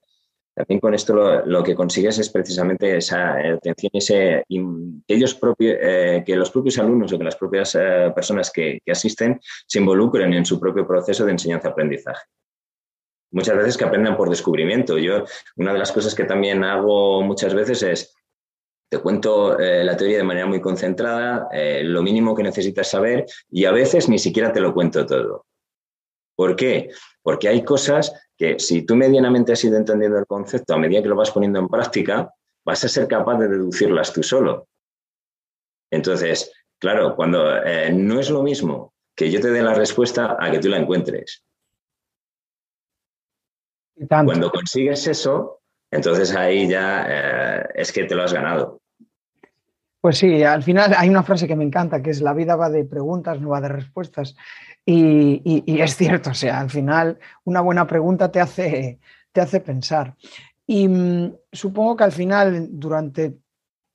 también con esto lo, que consigues es precisamente esa atención, ese, que, ellos propios, eh, que los propios alumnos o que las propias eh, personas que, asisten se involucren en su propio proceso de enseñanza-aprendizaje. Muchas veces que aprendan por descubrimiento. Yo, una de las cosas que también hago muchas veces es, te cuento eh, la teoría de manera muy concentrada, lo mínimo que necesitas saber y a veces ni siquiera te lo cuento todo. ¿Por qué? Porque hay cosas que si tú medianamente has ido entendiendo el concepto a medida que lo vas poniendo en práctica, vas a ser capaz de deducirlas tú solo. Entonces, claro, cuando eh, no es lo mismo que yo te dé la respuesta a que tú la encuentres. Cuando consigues eso, entonces ahí ya eh, es que te lo has ganado. Pues sí, al final hay una frase que me encanta, que es la vida va de preguntas, no va de respuestas. Y, es cierto, o sea, al final una buena pregunta te hace, te hace pensar. Y mm, supongo que al final, durante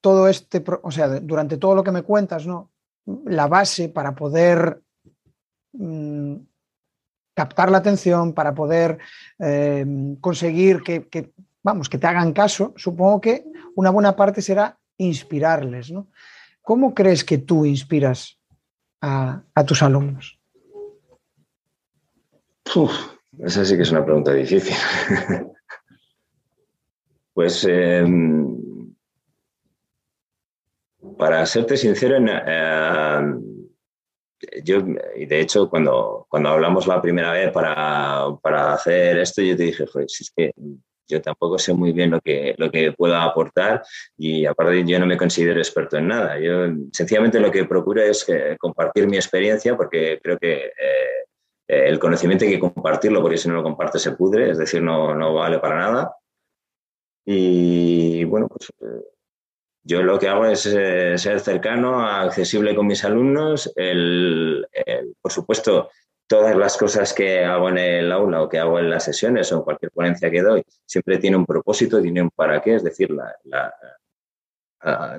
todo este, o sea, durante todo lo que me cuentas, ¿no? La base para poder mm, captar la atención, para poder eh, conseguir que, vamos, que te hagan caso, supongo que una buena parte será inspirarles, ¿no? ¿Cómo crees que tú inspiras a tus alumnos? esa sí que es una pregunta difícil. pues em, para serte sincero, em, yo, y de hecho, cuando, cuando hablamos la primera vez para, hacer esto, yo te dije, si es que yo tampoco sé muy bien lo que, lo que puedo aportar y aparte yo no me considero experto en nada. Yo sencillamente lo que procuro es compartir mi experiencia porque creo que el conocimiento hay que compartirlo porque si no lo comparte se pudre, es decir, no, no vale para nada. Y bueno, pues yo lo que hago es eh, ser cercano, accesible con mis alumnos. por supuesto, todas las cosas que hago en el aula o que hago en las sesiones o cualquier ponencia que doy, siempre tiene un propósito, tiene un para qué. Es decir, la,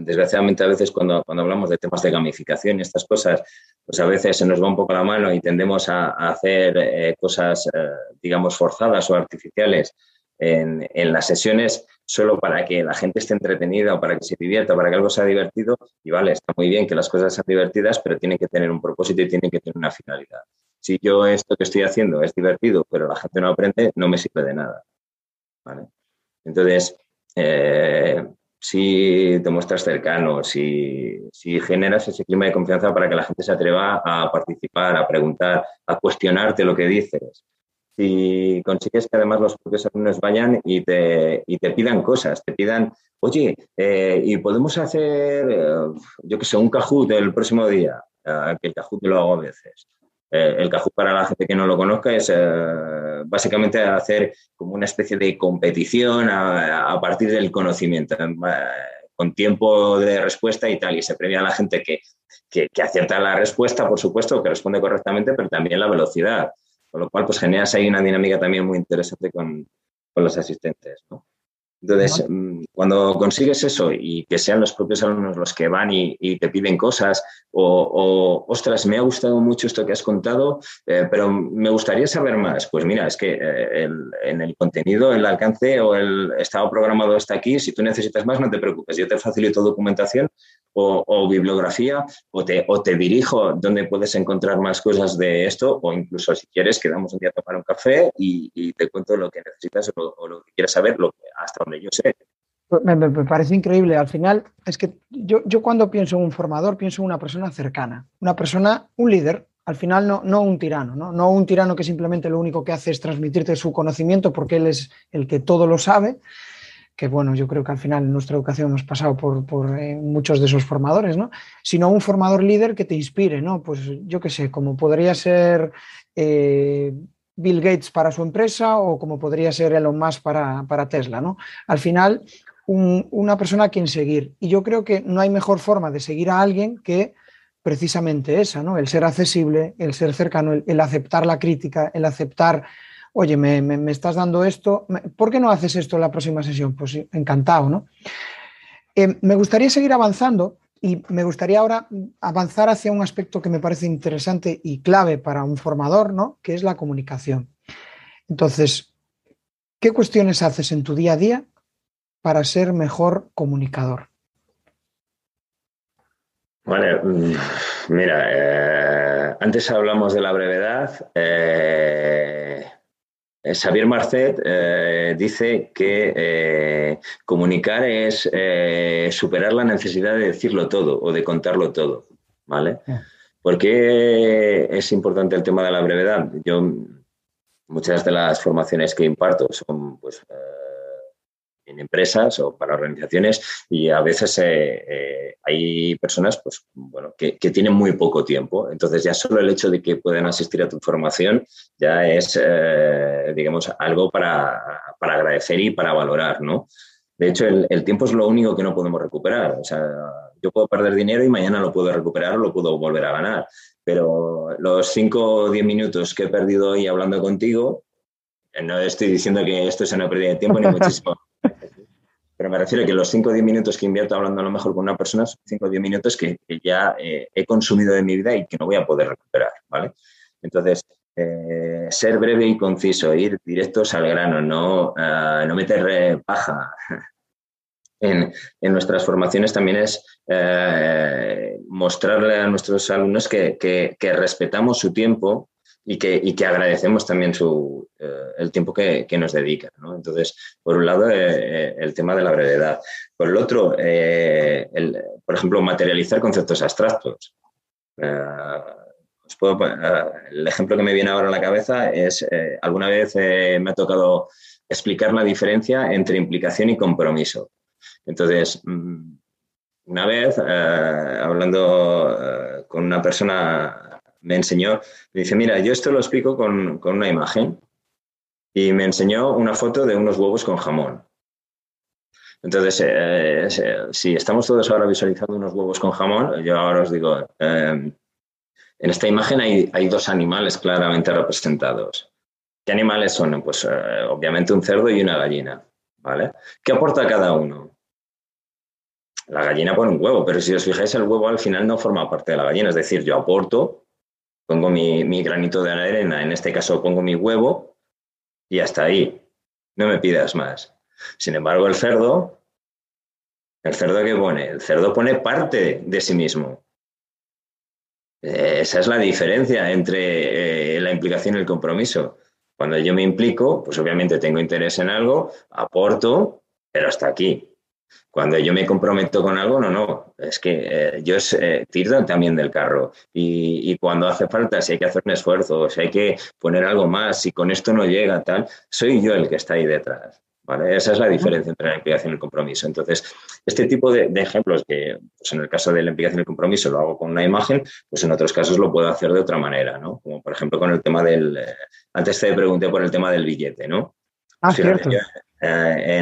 desgraciadamente a veces cuando, cuando hablamos de temas de gamificación y estas cosas, pues a veces se nos va un poco la mano y tendemos a, hacer eh, cosas, eh, digamos, forzadas o artificiales en, en, las sesiones solo para que la gente esté entretenida o para que se divierta, para que algo sea divertido. Y vale, está muy bien que las cosas sean divertidas, pero tienen que tener un propósito y tienen que tener una finalidad. Si yo esto que estoy haciendo es divertido, pero la gente no aprende, no me sirve de nada. ¿vale? Entonces, eh, si te muestras cercano, si, si, generas ese clima de confianza para que la gente se atreva a participar, a preguntar, a cuestionarte lo que dices, si consigues que además los propios alumnos vayan y te, y te pidan cosas, te pidan, oye, eh, y podemos hacer, eh, yo que sé, un Kahoot el próximo día, eh, que el Kahoot lo hago a veces. El Kahoot, para la gente que no lo conozca, es básicamente hacer como una especie de competición a, partir del conocimiento, con tiempo de respuesta y tal, y se premia a la gente que, que, que acierta la respuesta, por supuesto, que responde correctamente, pero también la velocidad. Con lo cual, pues generas ahí una dinámica también muy interesante con, con los asistentes. ¿no? Entonces, mm, cuando consigues eso y que sean los propios alumnos los que van y, te piden cosas, o, ostras, me ha gustado mucho esto que has contado, eh, pero me gustaría saber más. Pues mira, es que eh, en el contenido, el alcance o el estado programado está aquí. Si tú necesitas más, no te preocupes. Yo te facilito documentación o, bibliografía o te, o te dirijo donde puedes encontrar más cosas de esto, o incluso si quieres, quedamos un día a tomar un café y, te cuento lo que necesitas o, lo que quieras saber, lo, hasta donde yo sé. Pues me, parece increíble. Al final, es que yo, yo, cuando pienso en un formador, pienso en una persona cercana, una persona, un líder, al final no, no un tirano, ¿no? no un tirano que simplemente lo único que hace es transmitirte su conocimiento porque él es el que todo lo sabe, que bueno, yo creo que al final en nuestra educación hemos pasado por, por eh, muchos de esos formadores, ¿no? Sino un formador líder que te inspire, ¿no? Pues yo qué sé, como podría ser eh, Bill Gates para su empresa o como podría ser Elon Musk para, para Tesla, ¿no? Al final, una persona a quien seguir. Y yo creo que no hay mejor forma de seguir a alguien que precisamente esa, ¿no? El ser accesible, el ser cercano, el, aceptar la crítica, el aceptar, oye, me, estás dando esto, ¿por qué no haces esto en la próxima sesión? Pues encantado, ¿no? Eh, me gustaría seguir avanzando y me gustaría ahora avanzar hacia un aspecto que me parece interesante y clave para un formador, ¿no? Que es la comunicación. Entonces, ¿qué cuestiones haces en tu día a día para ser mejor comunicador? Vale, mm, mira, eh, antes hablamos de la brevedad. Eh, Xavier Marcet eh, dice que eh, comunicar es superar la necesidad de decirlo todo o de contarlo todo, ¿vale? ¿Por qué es importante el tema de la brevedad? Yo, muchas de las formaciones que imparto son, pues, en empresas o para organizaciones y a veces eh, eh, hay personas pues, bueno, que, tienen muy poco tiempo. Entonces ya solo el hecho de que puedan asistir a tu formación ya es, eh, digamos, algo para, para, agradecer y para valorar, ¿no? De hecho, el, el, tiempo es lo único que no podemos recuperar. O sea, yo puedo perder dinero y mañana lo puedo recuperar o lo puedo volver a ganar. Pero los 5 o 10 minutos que he perdido hoy hablando contigo, no estoy diciendo que esto sea una pérdida de tiempo ni muchísimo pero me refiero a que los 5 o 10 minutos que invierto hablando a lo mejor con una persona son 5 o 10 minutos que, ya eh, he consumido de mi vida y que no voy a poder recuperar, ¿vale? Entonces, eh, ser breve y conciso, ir directos al grano, no, uh, no meter eh, paja. En, nuestras formaciones también es mostrarle a nuestros alumnos que, que respetamos su tiempo y que, y que agradecemos también su, eh, el tiempo que, que nos dedican. ¿no? Entonces, por un lado, eh, eh, el tema de la brevedad. Por el otro, el, por ejemplo, materializar conceptos abstractos. el ejemplo que me viene ahora a la cabeza es, alguna vez me ha tocado explicar la diferencia entre implicación y compromiso. Entonces, mm, una vez, eh, hablando eh, con una persona, me enseñó, me dice, mira, yo esto lo explico con, una imagen y me enseñó una foto de unos huevos con jamón. Entonces, eh, si estamos todos ahora visualizando unos huevos con jamón, yo ahora os digo, en esta imagen hay, hay, dos animales claramente representados. ¿Qué animales son? Pues obviamente un cerdo y una gallina. ¿vale? ¿Qué aporta cada uno? La gallina pone un huevo, pero si os fijáis, el huevo al final no forma parte de la gallina. Es decir, yo aporto, pongo mi, granito de arena, en este caso pongo mi huevo y hasta ahí. No me pidas más. Sin embargo, el cerdo, ¿el cerdo qué pone? El cerdo pone parte de sí mismo. Esa es la diferencia entre eh, la implicación y el compromiso. Cuando yo me implico, pues obviamente tengo interés en algo, aporto, pero hasta aquí. Cuando yo me comprometo con algo, no, no, es que eh, yo eh, tiro también del carro y, cuando hace falta, si hay que hacer un esfuerzo, si hay que poner algo más, si con esto no llega, tal, soy yo el que está ahí detrás. ¿vale? Esa es la diferencia entre la implicación y el compromiso. Entonces, este tipo de, ejemplos que pues en el caso de la implicación y el compromiso lo hago con una imagen, pues en otros casos lo puedo hacer de otra manera, ¿no? Como por ejemplo con el tema del, eh, antes te pregunté por el tema del billete, ¿no? Ah, cierto. Eh,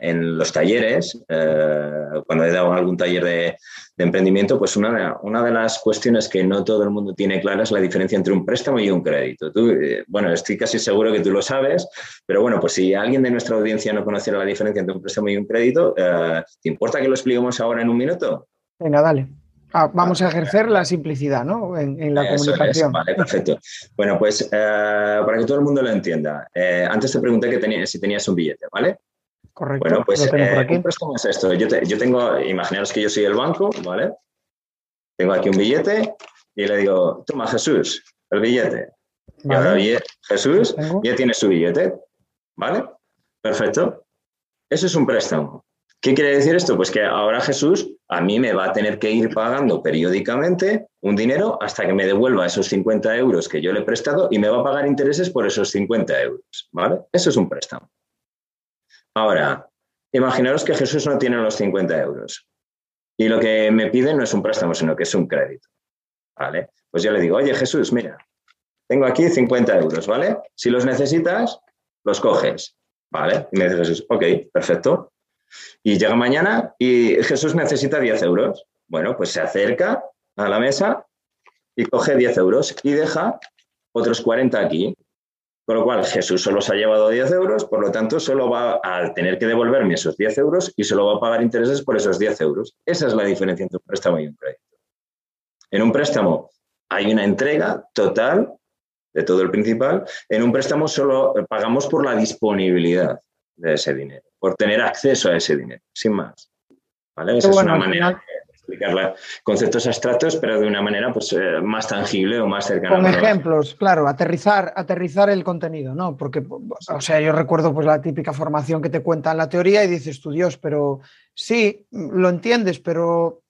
en, los talleres, eh, cuando he dado algún taller de, emprendimiento, pues una, de las cuestiones que no todo el mundo tiene clara es la diferencia entre un préstamo y un crédito. Tú, eh, bueno, estoy casi seguro que tú lo sabes, pero bueno, pues si alguien de nuestra audiencia no conociera la diferencia entre un préstamo y un crédito, ¿te importa que lo expliquemos ahora en un minuto? Venga, dale. Ah, vamos a ejercer la simplicidad ¿no? en, la comunicación. Vale, perfecto. Bueno, pues eh, para que todo el mundo lo entienda, eh, antes te pregunté que si tenías un billete, ¿vale? Correcto. Bueno, pues eh, ¿cómo es esto? Yo, yo, tengo, imaginaros que yo soy el banco, ¿vale? Tengo aquí un billete y le digo, toma Jesús, el billete. Y ahora Jesús ya tiene su billete, ¿vale? Perfecto. Eso es un préstamo. ¿Qué quiere decir esto? Pues que ahora Jesús a mí me va a tener que ir pagando periódicamente un dinero hasta que me devuelva esos 50 euros que yo le he prestado y me va a pagar intereses por esos 50 euros. ¿Vale? Eso es un préstamo. Ahora, imaginaros que Jesús no tiene los 50 euros y lo que me pide no es un préstamo, sino que es un crédito. ¿Vale? Pues yo le digo, oye Jesús, mira, tengo aquí 50 euros, ¿vale? Si los necesitas, los coges. ¿Vale? Y me dice Jesús, ok, perfecto. Y llega mañana y Jesús necesita 10 euros. Bueno, pues se acerca a la mesa y coge 10 euros y deja otros 40 aquí. Con lo cual, Jesús solo se ha llevado 10 euros, por lo tanto, solo va a tener que devolverme esos 10 euros y solo va a pagar intereses por esos 10 euros. Esa es la diferencia entre un préstamo y un crédito. En un préstamo hay una entrega total de todo el principal. En un préstamo solo pagamos por la disponibilidad de ese dinero por tener acceso a ese dinero, sin más. ¿Vale? Esa es una manera de explicar conceptos abstractos, pero de una manera pues, eh, más tangible o más cercana. Con ejemplos, claro, aterrizar, aterrizar el contenido, ¿no? Porque, o sea, yo recuerdo pues, la típica formación que te cuentan la teoría y dices tú, Dios, pero sí, lo entiendes, pero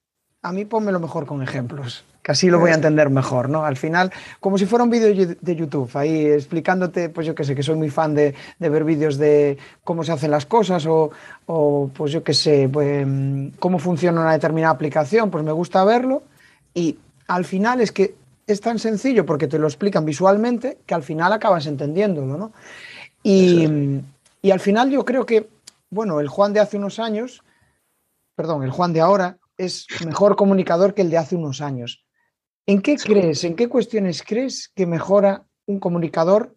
a mí ponme lo mejor con ejemplos que así lo voy a entender mejor, ¿no? Al final, como si fuera un vídeo de YouTube, ahí explicándote, pues yo que sé, que soy muy fan de, ver vídeos de cómo se hacen las cosas o, pues yo que sé, pues, cómo funciona una determinada aplicación, pues me gusta verlo y al final es que es tan sencillo porque te lo explican visualmente que al final acabas entendiéndolo, ¿no? Y, y al final yo creo que, bueno, el Juan de hace unos años, perdón, el Juan de ahora es mejor comunicador que el de hace unos años. ¿En qué crees, en qué cuestiones crees que mejora un comunicador,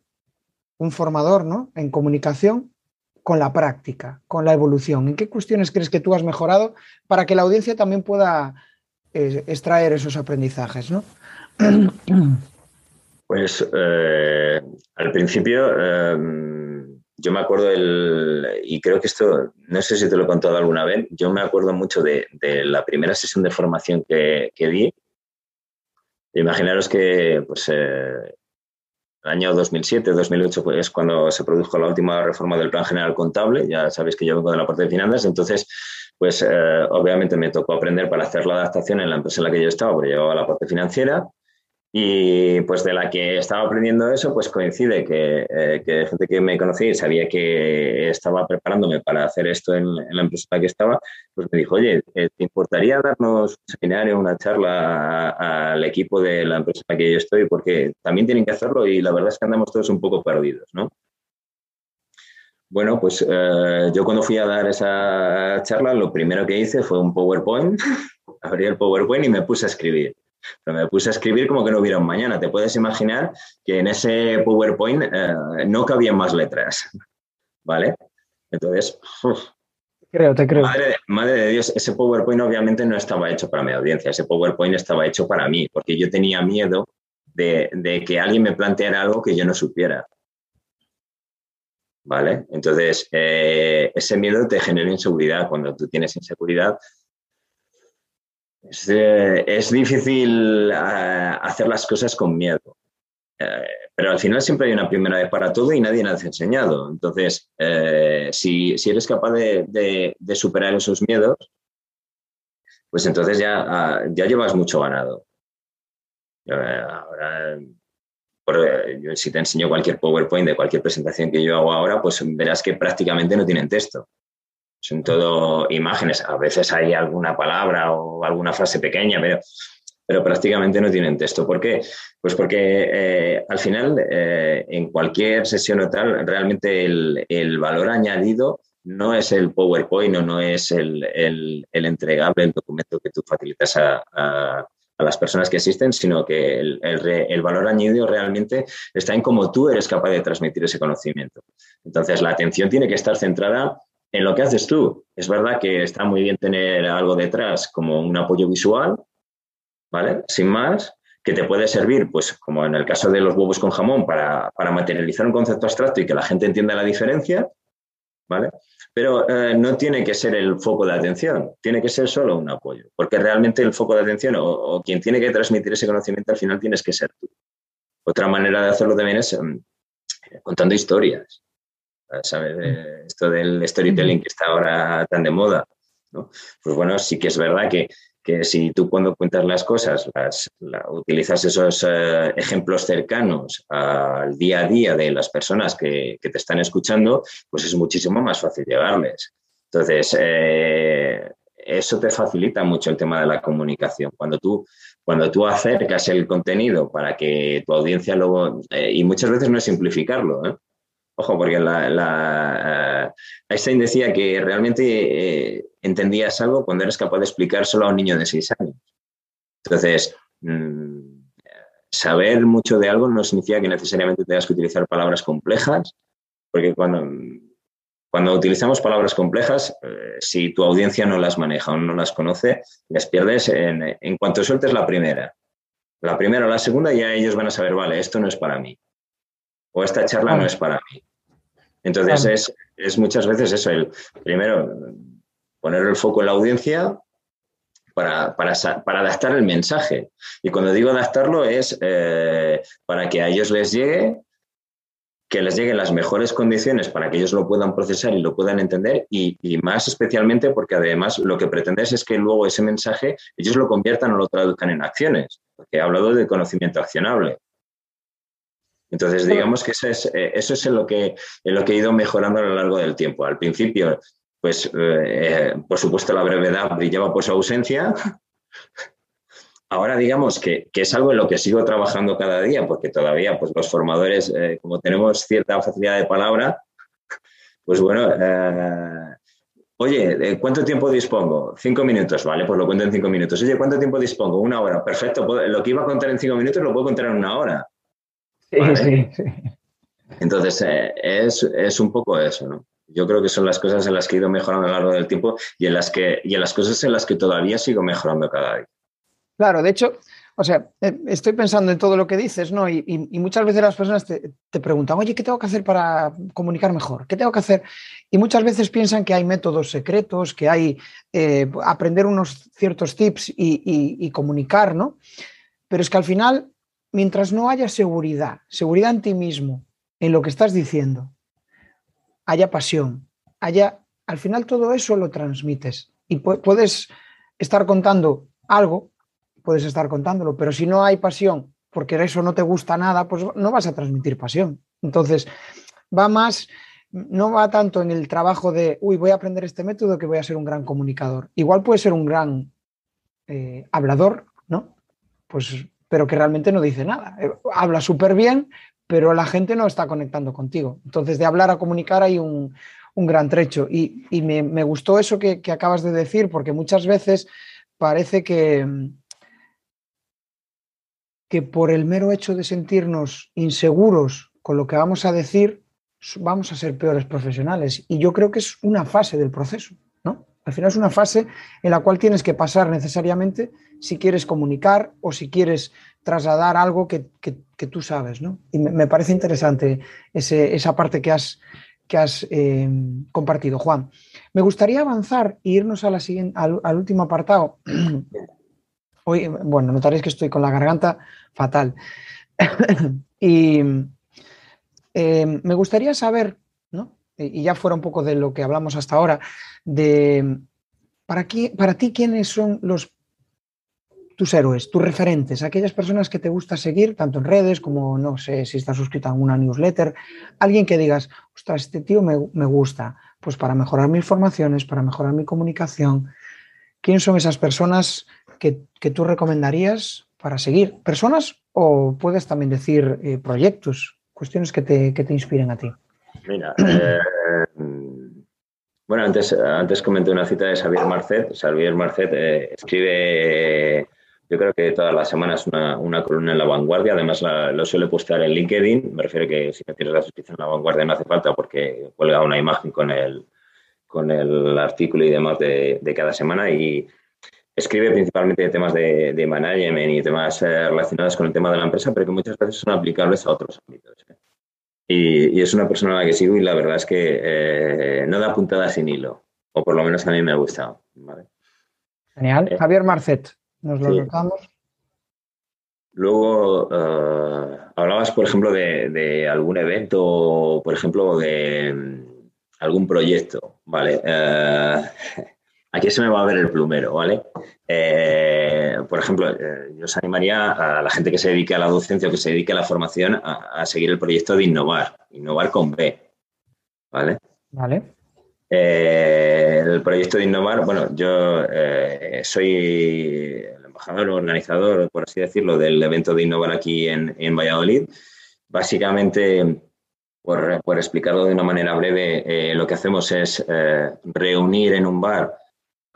un formador ¿no? en comunicación con la práctica, con la evolución? ¿En qué cuestiones crees que tú has mejorado para que la audiencia también pueda eh, extraer esos aprendizajes? ¿no? Pues eh, al principio em, yo me acuerdo, el, y creo que esto, no sé si te lo he contado alguna vez, yo me acuerdo mucho de, la primera sesión de formación que, que di, Imaginaros que pues, eh, el año 2007, 2008 pues, es cuando se produjo la última reforma del Plan General Contable. Ya sabéis que yo vengo de la parte de finanzas, entonces, pues eh, obviamente me tocó aprender para hacer la adaptación en la empresa en la que yo estaba, porque llevaba la parte financiera. Y pues de la que estaba aprendiendo eso, pues coincide que, eh, gente que me conocía y sabía que estaba preparándome para hacer esto en, la empresa en la que estaba, pues me dijo, oye, eh, ¿te importaría darnos un seminario, una charla al equipo de la empresa en la que yo estoy? Porque también tienen que hacerlo y la verdad es que andamos todos un poco perdidos, ¿no? Bueno, pues eh, yo cuando fui a dar esa charla, lo primero que hice fue un PowerPoint, abrí el PowerPoint y me puse a escribir. Pero me puse a escribir como que no hubiera un mañana. Te puedes imaginar que en ese PowerPoint eh, no cabían más letras. ¿Vale? Entonces, creo, te creo. Madre, madre, de Dios, ese PowerPoint obviamente no estaba hecho para mi audiencia, ese PowerPoint estaba hecho para mí, porque yo tenía miedo de, de que alguien me planteara algo que yo no supiera. ¿Vale? Entonces, eh, ese miedo te genera inseguridad. Cuando tú tienes inseguridad, es, difícil eh, hacer las cosas con miedo. Eh, pero al final siempre hay una primera vez para todo y nadie nos ha enseñado. Entonces, eh, si, eres capaz de, superar esos miedos, pues entonces ya, ah, ya llevas mucho ganado. Si te enseño cualquier PowerPoint de cualquier presentación que yo hago ahora, pues verás que prácticamente no tienen texto son todo imágenes. A veces hay alguna palabra o alguna frase pequeña, pero, pero prácticamente no tienen texto. ¿Por qué? Pues porque eh, al final, eh, en cualquier sesión o tal, realmente el, valor añadido no es el PowerPoint o no es el, entregable, el documento que tú facilitas a, las personas que asisten, sino que el, el, valor añadido realmente está en cómo tú eres capaz de transmitir ese conocimiento. Entonces, la atención tiene que estar centrada en lo que haces tú. Es verdad que está muy bien tener algo detrás como un apoyo visual, ¿vale? Sin más, que te puede servir, pues como en el caso de los huevos con jamón, para, materializar un concepto abstracto y que la gente entienda la diferencia, ¿vale? Pero eh, no tiene que ser el foco de atención, tiene que ser solo un apoyo, porque realmente el foco de atención o, quien tiene que transmitir ese conocimiento al final tienes que ser tú. Otra manera de hacerlo también es mm, contando historias. ¿Sabes? Mm. esto del storytelling que está ahora tan de moda, ¿no? Pues bueno, sí que es verdad que, que si tú cuando cuentas las cosas las, utilizas esos eh, ejemplos cercanos al día a día de las personas que, que, te están escuchando, pues es muchísimo más fácil llegarles. Entonces, eh, eso te facilita mucho el tema de la comunicación. Cuando tú, cuando tú acercas el contenido para que tu audiencia luego, eh, y muchas veces no es simplificarlo, ¿eh? Ojo, porque eh, Einstein decía que realmente eh, entendías algo cuando eres capaz de explicárselo a un niño de seis años. Entonces, mm, saber mucho de algo no significa que necesariamente tengas que utilizar palabras complejas, porque cuando, cuando utilizamos palabras complejas, eh, si tu audiencia no las maneja o no las conoce, las pierdes en, en cuanto sueltes la primera. La primera o la segunda ya ellos van a saber, vale, esto no es para mí o esta charla no es para mí. Entonces es, muchas veces eso, el primero poner el foco en la audiencia para, adaptar el mensaje. Y cuando digo adaptarlo es eh, para que a ellos les llegue, que les lleguen las mejores condiciones para que ellos lo puedan procesar y lo puedan entender y, y, más especialmente porque además lo que pretendes es que luego ese mensaje ellos lo conviertan o lo traduzcan en acciones, porque he hablado de conocimiento accionable. Entonces, digamos que eso es, eh, eso es en lo, que, en lo que he ido mejorando a lo largo del tiempo. Al principio, pues, eh, por supuesto, la brevedad brillaba por su ausencia. Ahora digamos que, es algo en lo que sigo trabajando cada día, porque todavía pues, los formadores, eh, como tenemos cierta facilidad de palabra, pues bueno, oye, ¿cuánto tiempo dispongo? Cinco minutos, vale, pues lo cuento en cinco minutos. Oye, ¿cuánto tiempo dispongo? Una hora, perfecto. Lo que iba a contar en cinco minutos lo puedo contar en una hora. Entonces, eh, es, un poco eso, ¿no? Yo creo que son las cosas en las que he ido mejorando a lo largo del tiempo y en las, que, y en las cosas en las que todavía sigo mejorando cada día. Claro, de hecho, o sea, eh, estoy pensando en todo lo que dices, ¿no? Y, muchas veces las personas te, preguntan, oye, ¿qué tengo que hacer para comunicar mejor? ¿Qué tengo que hacer? Y muchas veces piensan que hay métodos secretos, que hay eh, aprender unos ciertos tips y, y comunicar, ¿no? Pero es que al final mientras no haya seguridad, seguridad en ti mismo, en lo que estás diciendo, haya pasión, haya, al final todo eso lo transmites y puedes estar contando algo, puedes estar contándolo, pero si no hay pasión, porque eso no te gusta nada, pues no vas a transmitir pasión. Entonces, va más, no va tanto en el trabajo de, uy, voy a aprender este método que voy a ser un gran comunicador. Igual puede ser un gran eh, hablador, ¿no? Pues, pero que realmente no dice nada. Eh, habla súper bien, pero la gente no está conectando contigo. Entonces, de hablar a comunicar hay un, gran trecho. Y, me, gustó eso que, acabas de decir, porque muchas veces parece que, que por el mero hecho de sentirnos inseguros con lo que vamos a decir, vamos a ser peores profesionales. Y yo creo que es una fase del proceso. Al final es una fase en la cual tienes que pasar necesariamente si quieres comunicar o si quieres trasladar algo que, tú sabes, ¿no? Y me, parece interesante esa parte que has, que has eh, compartido, Juan. Me gustaría avanzar e irnos a la siguiente, al, último apartado. Hoy, bueno, notaréis que estoy con la garganta fatal. y eh, me gustaría saber. Y ya fuera un poco de lo que hablamos hasta ahora, de para, para ti quiénes son los tus héroes, tus referentes, aquellas personas que te gusta seguir, tanto en redes como, no sé, si estás suscrito a una newsletter, alguien que digas, ostras, este tío me, gusta, pues para mejorar mis formaciones, para mejorar mi comunicación. ¿Quiénes son esas personas que, tú recomendarías para seguir? ¿Personas o puedes también decir eh, proyectos, cuestiones que te, que te inspiren a ti? Mira, eh, bueno, antes, antes comenté una cita de Xavier Marcet. Xavier Marcet eh, escribe yo creo que todas las semanas una, columna en La Vanguardia, además lo suele postear en LinkedIn, me refiero que si no tienes la suscripción en La Vanguardia no hace falta porque cuelga una imagen con el, con el artículo y demás de, de cada semana y escribe principalmente de temas de, de management y temas eh, relacionados con el tema de la empresa, pero que muchas veces son aplicables a otros ámbitos. ¿eh? Y, y, es una persona a la que sigo y la verdad es que eh, no da puntada sin hilo, o por lo menos a mí me ha gustado. ¿vale? Genial. Javier Marcet. Nos lo notamos. Luego, eh, hablabas, por ejemplo, de, algún evento, por ejemplo, de mm, algún proyecto, ¿vale? Eh, aquí se me va a ver el plumero, ¿vale? Eh, por ejemplo, yo os animaría a la gente que se dedique a la docencia o que se dedique a la formación a, seguir el proyecto de innovar, innovar con B, ¿vale? Vale. el proyecto de innovar, bueno, yo soy embajador organizador, por así decirlo, del evento de Innovar aquí en, en Valladolid. Básicamente, por, por, explicarlo de una manera breve, eh, lo que hacemos es eh, reunir en un bar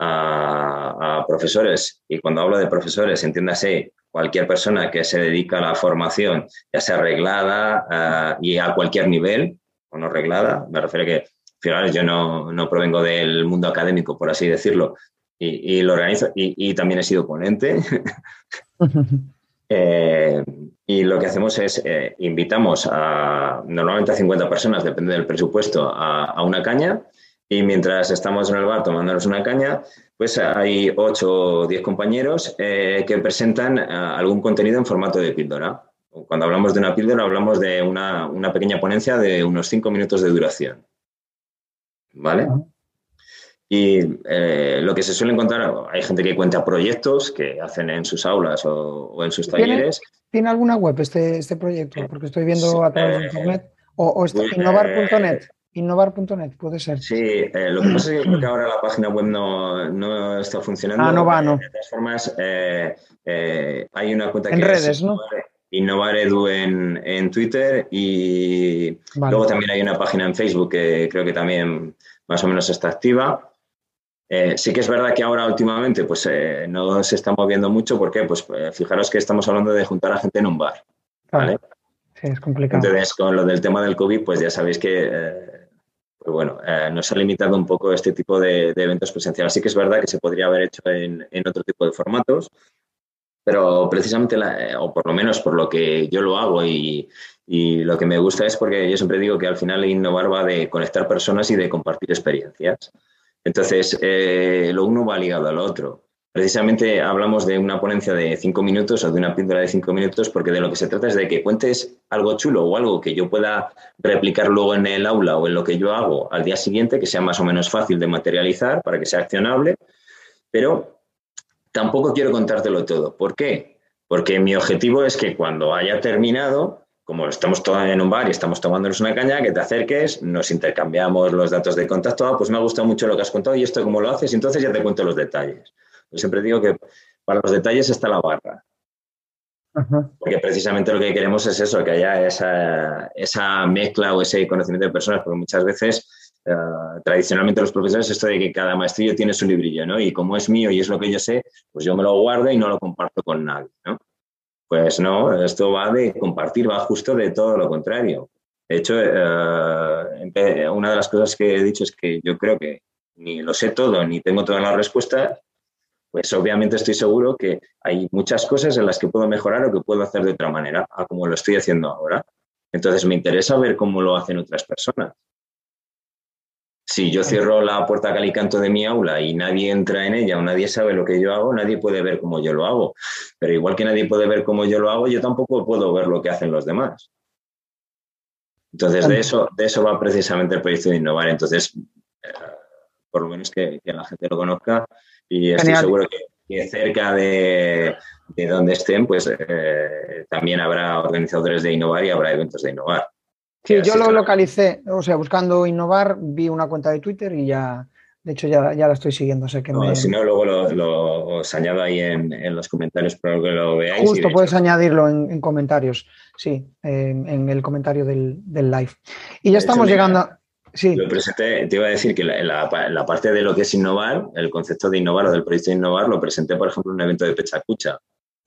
a, profesores, y cuando hablo de profesores, entiéndase cualquier persona que se dedica a la formación, ya sea reglada eh, y a cualquier nivel, o no reglada, me refiero a que, fijaros, yo no, no provengo del mundo académico, por así decirlo, y, lo organizo y, también he sido ponente. Eh, y lo que hacemos es eh, invitamos a normalmente a 50 personas, depende del presupuesto, a, una caña y mientras estamos en el bar tomándonos una caña, pues hay 8 o 10 compañeros eh, que presentan algún contenido en formato de píldora. Cuando hablamos de una píldora hablamos de una, una pequeña ponencia de unos 5 minutos de duración. ¿Vale? Y eh, lo que se suele encontrar, hay gente que cuenta proyectos que hacen en sus aulas o, en sus talleres. ¿Tiene, alguna web este, este proyecto? Porque estoy viendo a través de eh, internet. O, innovar.net. Innovar.net, puede ser. Sí, eh, lo que pasa es que ahora la página web no, no está funcionando. Ah, no va, no. De todas formas, hay una cuenta en que redes, es ¿no? Innovar Edu en, en Twitter y luego también hay una página en Facebook que creo que también más o menos está activa. Eh, sí que es verdad que ahora últimamente pues, eh, no se está moviendo mucho porque pues, eh, fijaros que estamos hablando de juntar a gente en un bar. ¿vale? Sí, es complicado. Entonces, con lo del tema del COVID, pues ya sabéis que pues, bueno, nos ha limitado un poco este tipo de, eventos presenciales. Sí que es verdad que se podría haber hecho en, otro tipo de formatos, pero precisamente, o por lo menos por lo que yo lo hago y, y lo que me gusta es porque yo siempre digo que al final innovar va de conectar personas y de compartir experiencias. Entonces, eh, lo uno va ligado al otro. Precisamente hablamos de una ponencia de cinco minutos o de una píldora de cinco minutos porque de lo que se trata es de que cuentes algo chulo o algo que yo pueda replicar luego en el aula o en lo que yo hago al día siguiente, que sea más o menos fácil de materializar para que sea accionable, pero tampoco quiero contártelo todo. ¿Por qué? Porque mi objetivo es que cuando haya terminado, como estamos todos en un bar y estamos tomándonos una caña, que te acerques, nos intercambiamos los datos de contacto. Ah, pues me ha gustado mucho lo que has contado y esto cómo lo haces, entonces ya te cuento los detalles. Yo siempre digo que para los detalles está la barra. Porque precisamente lo que queremos es eso, que haya esa, mezcla o ese conocimiento de personas, porque muchas veces, eh, tradicionalmente los profesores, esto de que cada maestrillo tiene su librillo, ¿no? Y como es mío y es lo que yo sé, pues yo me lo guardo y no lo comparto con nadie, ¿no? Pues no, esto va de compartir, va justo de todo lo contrario. De hecho, eh, una de las cosas que he dicho es que yo creo que ni lo sé todo, ni tengo todas las respuestas, pues obviamente estoy seguro que hay muchas cosas en las que puedo mejorar o que puedo hacer de otra manera, a como lo estoy haciendo ahora. Entonces me interesa ver cómo lo hacen otras personas. Si yo cierro la puerta calicanto de mi aula y nadie entra en ella o nadie sabe lo que yo hago, nadie puede ver cómo yo lo hago. Pero igual que nadie puede ver cómo yo lo hago, yo tampoco puedo ver lo que hacen los demás. Entonces, de eso, de eso va precisamente el proyecto de innovar. Entonces, eh, por lo menos que, la gente lo conozca y estoy seguro que, cerca de, donde estén, pues eh, también habrá organizadores de innovar y habrá eventos de innovar. Sí, yo lo localicé, o sea, buscando innovar, vi una cuenta de Twitter y ya, de hecho, ya, ya la estoy siguiendo. Sé que Si no, luego lo, os añado ahí en, los comentarios para que lo veáis. Justo, puedes añadirlo en, comentarios, sí, en, el comentario del, live. Y ya estamos llegando. Sí. Lo presenté, te iba a decir que la, la, parte de lo que es innovar, el concepto de innovar o del proyecto de innovar, lo presenté, por ejemplo, en un evento de Pechacucha.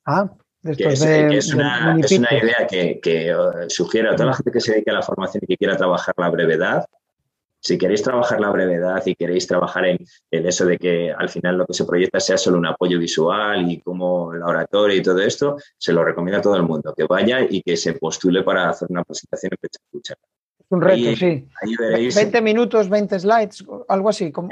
Ah, después de, es, una, es, una, idea que, que sugiere a toda la gente que se dedique a la formación y que quiera trabajar la brevedad. Si queréis trabajar la brevedad y queréis trabajar en, en, eso de que al final lo que se proyecta sea solo un apoyo visual y como la oratoria y todo esto, se lo recomiendo a todo el mundo, que vaya y que se postule para hacer una presentación en Pechacucha un reto, sí. 20 minutos, 20 slides, algo así. Como,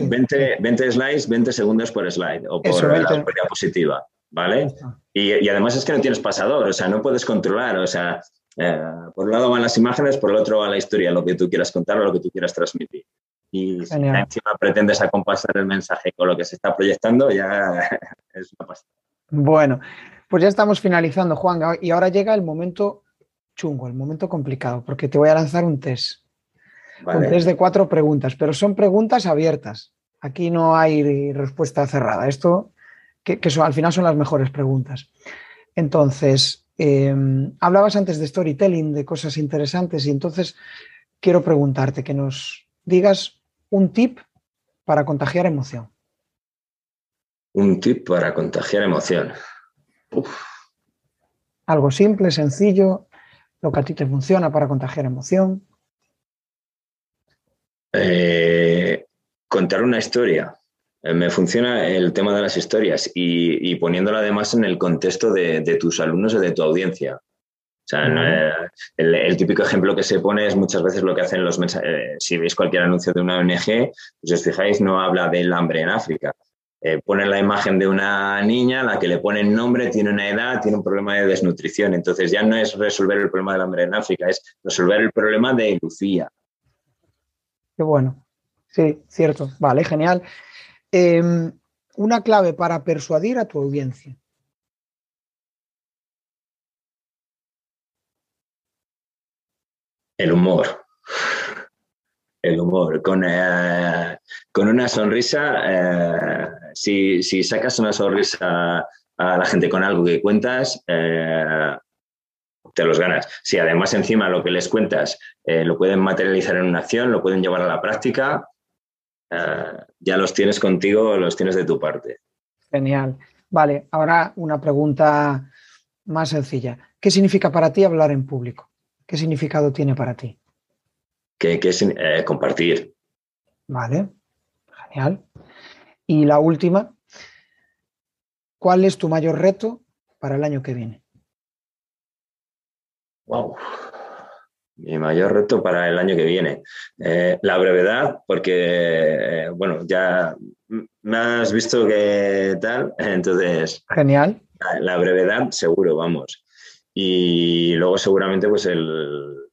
20, 20, slides, 20 segundos por slide o por la diapositiva, ¿vale? Y, además es que no tienes pasador, o sea, no puedes controlar, o sea, eh, por un lado van las imágenes, por el otro va la historia, lo que tú quieras contar o lo que tú quieras transmitir. Y si encima pretendes acompasar el mensaje con lo que se está proyectando, ya es una pasada. Bueno, pues ya estamos finalizando, Juan, y ahora llega el momento chungo, el momento complicado, porque te voy a lanzar un test. Un test de cuatro preguntas, pero son preguntas abiertas. Aquí no hay respuesta cerrada. Esto, que, al final son las mejores preguntas. Entonces, em, hablabas antes de storytelling, de cosas interesantes, y entonces quiero preguntarte que nos digas un tip para contagiar emoción. Un tip para contagiar emoción. Algo simple, sencillo, lo que a ti te funciona para contagiar emoción. Eh, contar una historia. Eh, me funciona el tema de las historias y, poniéndola además en el contexto de, tus alumnos o de tu audiencia. O sea, el, típico ejemplo que se pone es muchas veces lo que hacen los mensajes. Eh, si veis cualquier anuncio de una ONG, pues os fijáis, no habla del hambre en África. Eh, ponen la imagen de una niña, la que le ponen nombre, tiene una edad, tiene un problema de desnutrición. Entonces ya no es resolver el problema del hambre en África, es resolver el problema de Lucía. Qué bueno. Sí, cierto. Vale, genial. Em, una clave para persuadir a tu audiencia. El humor el humor. Con, eh, con una sonrisa, eh, si, sacas una sonrisa a la gente con algo que cuentas, eh, te los ganas. Si además encima lo que les cuentas lo pueden materializar en una acción, lo pueden llevar a la práctica, ya los tienes contigo, los tienes de tu parte. Genial. Vale, ahora una pregunta más sencilla. ¿Qué significa para ti hablar en público? ¿Qué significado tiene para ti? que, eh, compartir. Vale, genial. Y la última, ¿cuál es tu mayor reto para el año que viene? Wow. Mi mayor reto para el año que viene. Eh, la brevedad, porque, eh, bueno, ya me has visto que tal, entonces. Genial. la brevedad, seguro, vamos. Y luego seguramente pues el,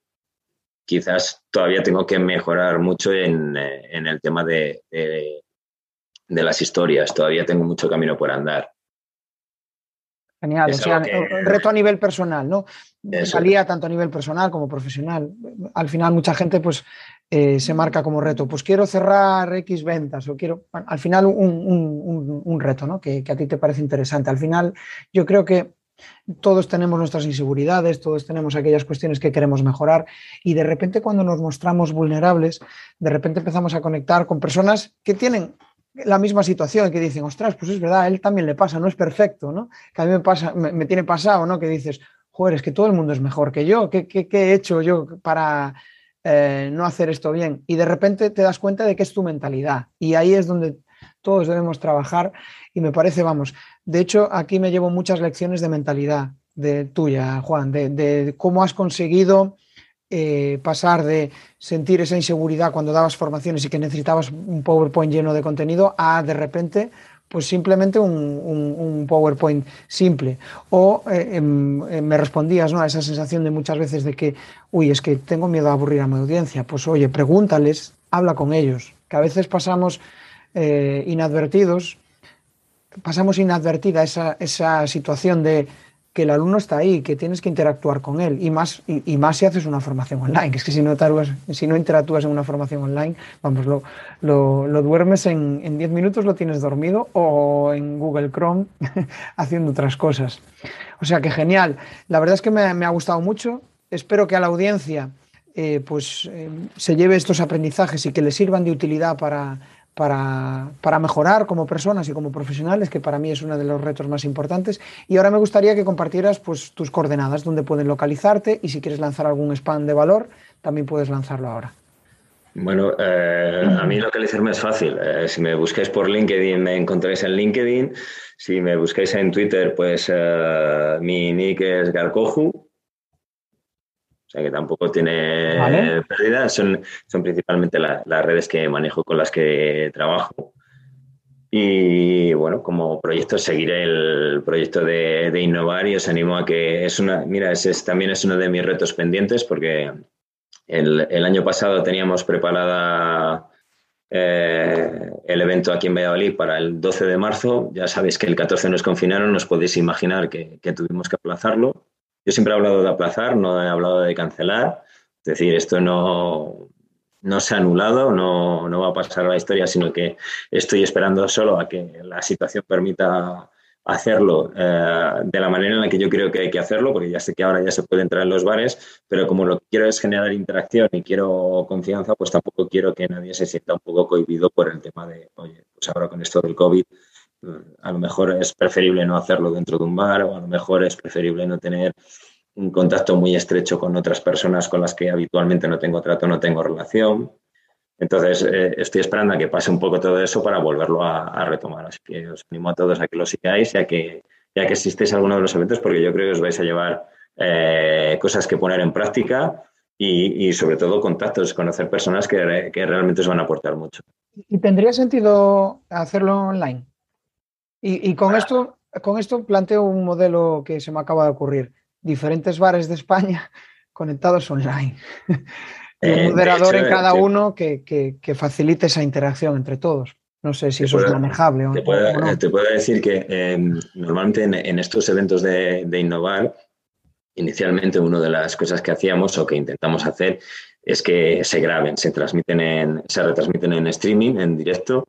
quizás todavía tengo que mejorar mucho en, eh, el tema de, de, las historias. Todavía tengo mucho camino por andar. Genial, o sea, reto a nivel personal, ¿no? Salía tanto a nivel personal como profesional. Al final mucha gente pues eh, se marca como reto, pues quiero cerrar X ventas o quiero, al final un, reto, ¿no? Que, que, a ti te parece interesante. Al final yo creo que todos tenemos nuestras inseguridades, todos tenemos aquellas cuestiones que queremos mejorar y de repente cuando nos mostramos vulnerables, de repente empezamos a conectar con personas que tienen la misma situación que dicen, ostras, pues es verdad, él también le pasa, no es perfecto, ¿no? Que a mí me, pasa, me, tiene pasado, ¿no? Que dices, joder, es que todo el mundo es mejor que yo, ¿qué, qué, he hecho yo para eh, no hacer esto bien? Y de repente te das cuenta de que es tu mentalidad y ahí es donde todos debemos trabajar y me parece, vamos, de hecho aquí me llevo muchas lecciones de mentalidad de tuya, Juan, de, de cómo has conseguido eh, pasar de sentir esa inseguridad cuando dabas formaciones y que necesitabas un PowerPoint lleno de contenido a de repente pues simplemente un, PowerPoint simple. O eh, em, em, me respondías ¿no? a esa sensación de muchas veces de que, uy, es que tengo miedo a aburrir a mi audiencia. Pues oye, pregúntales, habla con ellos, que a veces pasamos eh, inadvertidos, pasamos inadvertida esa, esa situación de que el alumno está ahí, que tienes que interactuar con él y más, y, más si haces una formación online. Es que si no, si no interactúas en una formación online, vamos, lo, lo, duermes en 10 minutos, lo tienes dormido o en Google Chrome haciendo otras cosas. O sea que genial. La verdad es que me, ha gustado mucho. Espero que a la audiencia eh, pues, eh, se lleve estos aprendizajes y que le sirvan de utilidad para, para, mejorar como personas y como profesionales, que para mí es uno de los retos más importantes. Y ahora me gustaría que compartieras pues, tus coordenadas, donde pueden localizarte y si quieres lanzar algún spam de valor, también puedes lanzarlo ahora. Bueno, eh, a mí localizarme es fácil. Eh, si me buscáis por LinkedIn, me encontráis en LinkedIn. Si me buscáis en Twitter, pues eh, mi nick es Garcoju. O sea que tampoco tiene pérdida. Son, son principalmente las redes que manejo con las que trabajo. Y bueno, como proyecto seguiré el proyecto de, innovar y os animo a que es una, mira, ese también es uno de mis retos pendientes porque el, el año pasado teníamos preparada eh, el evento aquí en Valladolid para el 12 de marzo. Ya sabéis que el 14 nos confinaron, os podéis imaginar que, que tuvimos que aplazarlo. Yo siempre he hablado de aplazar, no he hablado de cancelar. Es decir, esto no, no se ha anulado, no, no va a pasar la historia, sino que estoy esperando solo a que la situación permita hacerlo eh, de la manera en la que yo creo que hay que hacerlo, porque ya sé que ahora ya se puede entrar en los bares, pero como lo que quiero es generar interacción y quiero confianza, pues tampoco quiero que nadie se sienta un poco cohibido por el tema de, oye, pues ahora con esto del COVID, a lo mejor es preferible no hacerlo dentro de un bar o a lo mejor es preferible no tener un contacto muy estrecho con otras personas con las que habitualmente no tengo trato, no tengo relación. Entonces, eh, estoy esperando a que pase un poco todo eso para volverlo a, retomar. Así que os animo a todos a que lo sigáis y a que, ya que existéis a alguno de los eventos, porque yo creo que os vais a llevar eh, cosas que poner en práctica y, sobre todo contactos, conocer personas que, que realmente os van a aportar mucho. ¿Y tendría sentido hacerlo online? Y, con, esto, con esto planteo un modelo que se me acaba de ocurrir. Diferentes bares de España conectados online. un eh, moderador en cada uno que, facilite esa interacción entre todos. No sé si eso es manejable te o, Te puedo decir que em, normalmente en, estos eventos de, de, innovar, inicialmente una de las cosas que hacíamos o que intentamos hacer es que se graben, se transmiten en, se retransmiten en streaming, en directo,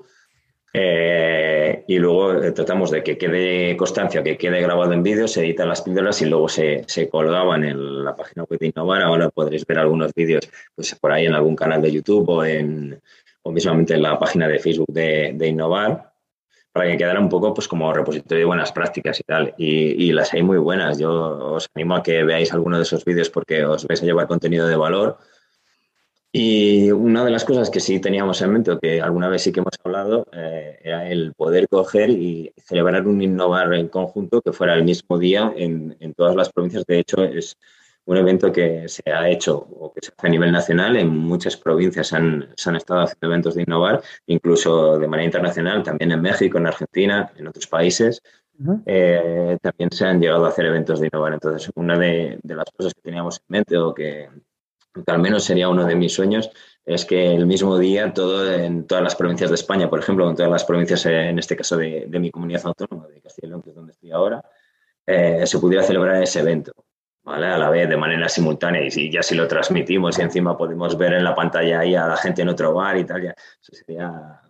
eh, y luego eh, tratamos de que quede constancia, que quede grabado en vídeo, se editan las píldoras y luego se, se colgaban en la página web de Innovar. Ahora podréis ver algunos vídeos pues, por ahí en algún canal de YouTube o, en, o en la página de Facebook de, de Innovar para que quedara un poco pues como repositorio de buenas prácticas y tal. Y, y, las hay muy buenas. Yo os animo a que veáis alguno de esos vídeos porque os vais a llevar contenido de valor y una de las cosas que sí teníamos en mente, o que alguna vez sí que hemos hablado, eh, era el poder coger y celebrar un innovar en conjunto que fuera el mismo día en, en, todas las provincias. De hecho, es un evento que se ha hecho o que se hace a nivel nacional. En muchas provincias han, se han estado haciendo eventos de innovar, incluso de manera internacional, también en México, en Argentina, en otros países. Eh, también se han llegado a hacer eventos de innovar. Entonces, una de, de las cosas que teníamos en mente o que que al menos sería uno de mis sueños, es que el mismo día, todo en todas las provincias de España, por ejemplo, en todas las provincias, en este caso de, mi comunidad autónoma, de Castilla y León, que es donde estoy ahora, eh, se pudiera celebrar ese evento. ¿Vale? A la vez, de manera simultánea, y si ya si lo transmitimos y encima podemos ver en la pantalla ahí a la gente en otro bar y tal, ya, eso sería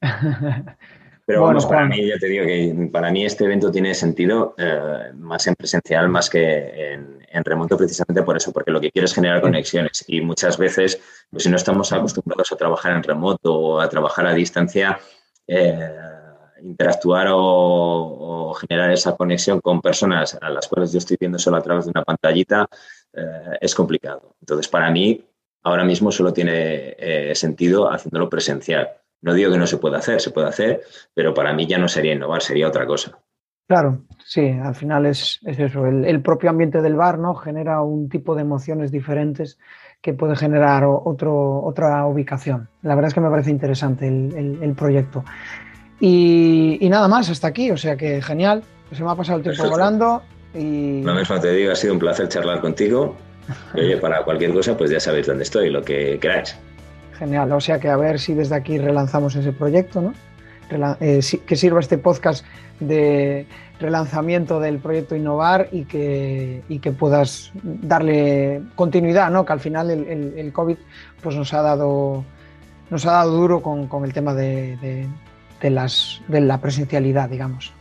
Pero bueno, para mí, ya te digo que para mí este evento tiene sentido eh, más en presencial, más que en, remoto, precisamente por eso, porque lo que quiero es generar conexiones y muchas veces, pues si no estamos acostumbrados a trabajar en remoto o a trabajar a distancia, eh, interactuar o, generar esa conexión con personas a las cuales yo estoy viendo solo a través de una pantallita eh, es complicado. Entonces, para mí, ahora mismo solo tiene sentido haciéndolo presencial. No digo que no se pueda hacer, se puede hacer, pero para mí ya no sería innovar, sería otra cosa. Claro, sí, al final es, eso, el, propio ambiente del bar ¿no? genera un tipo de emociones diferentes que puede generar otro, otra ubicación. La verdad es que me parece interesante el, proyecto. Y, nada más, hasta aquí, o sea que genial, se me ha pasado el tiempo volando. Y... Lo mismo te digo, ha sido un placer charlar contigo. Y oye, para cualquier cosa, pues ya sabéis dónde estoy, lo que queráis. Genial, o sea que a ver si desde aquí relanzamos ese proyecto, ¿no? Eh, que sirva este podcast de relanzamiento del proyecto Innovar y que, que puedas darle continuidad, ¿no? Que al final el, COVID pues nos ha dado nos ha dado duro con, el tema de, las, de la presencialidad, digamos.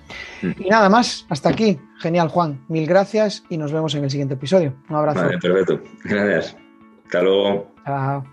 Mm. Y nada más, hasta aquí. Genial, Juan. Mil gracias y nos vemos en el siguiente episodio. Un abrazo. Vale, perfecto. Gracias. Hasta luego. Chao.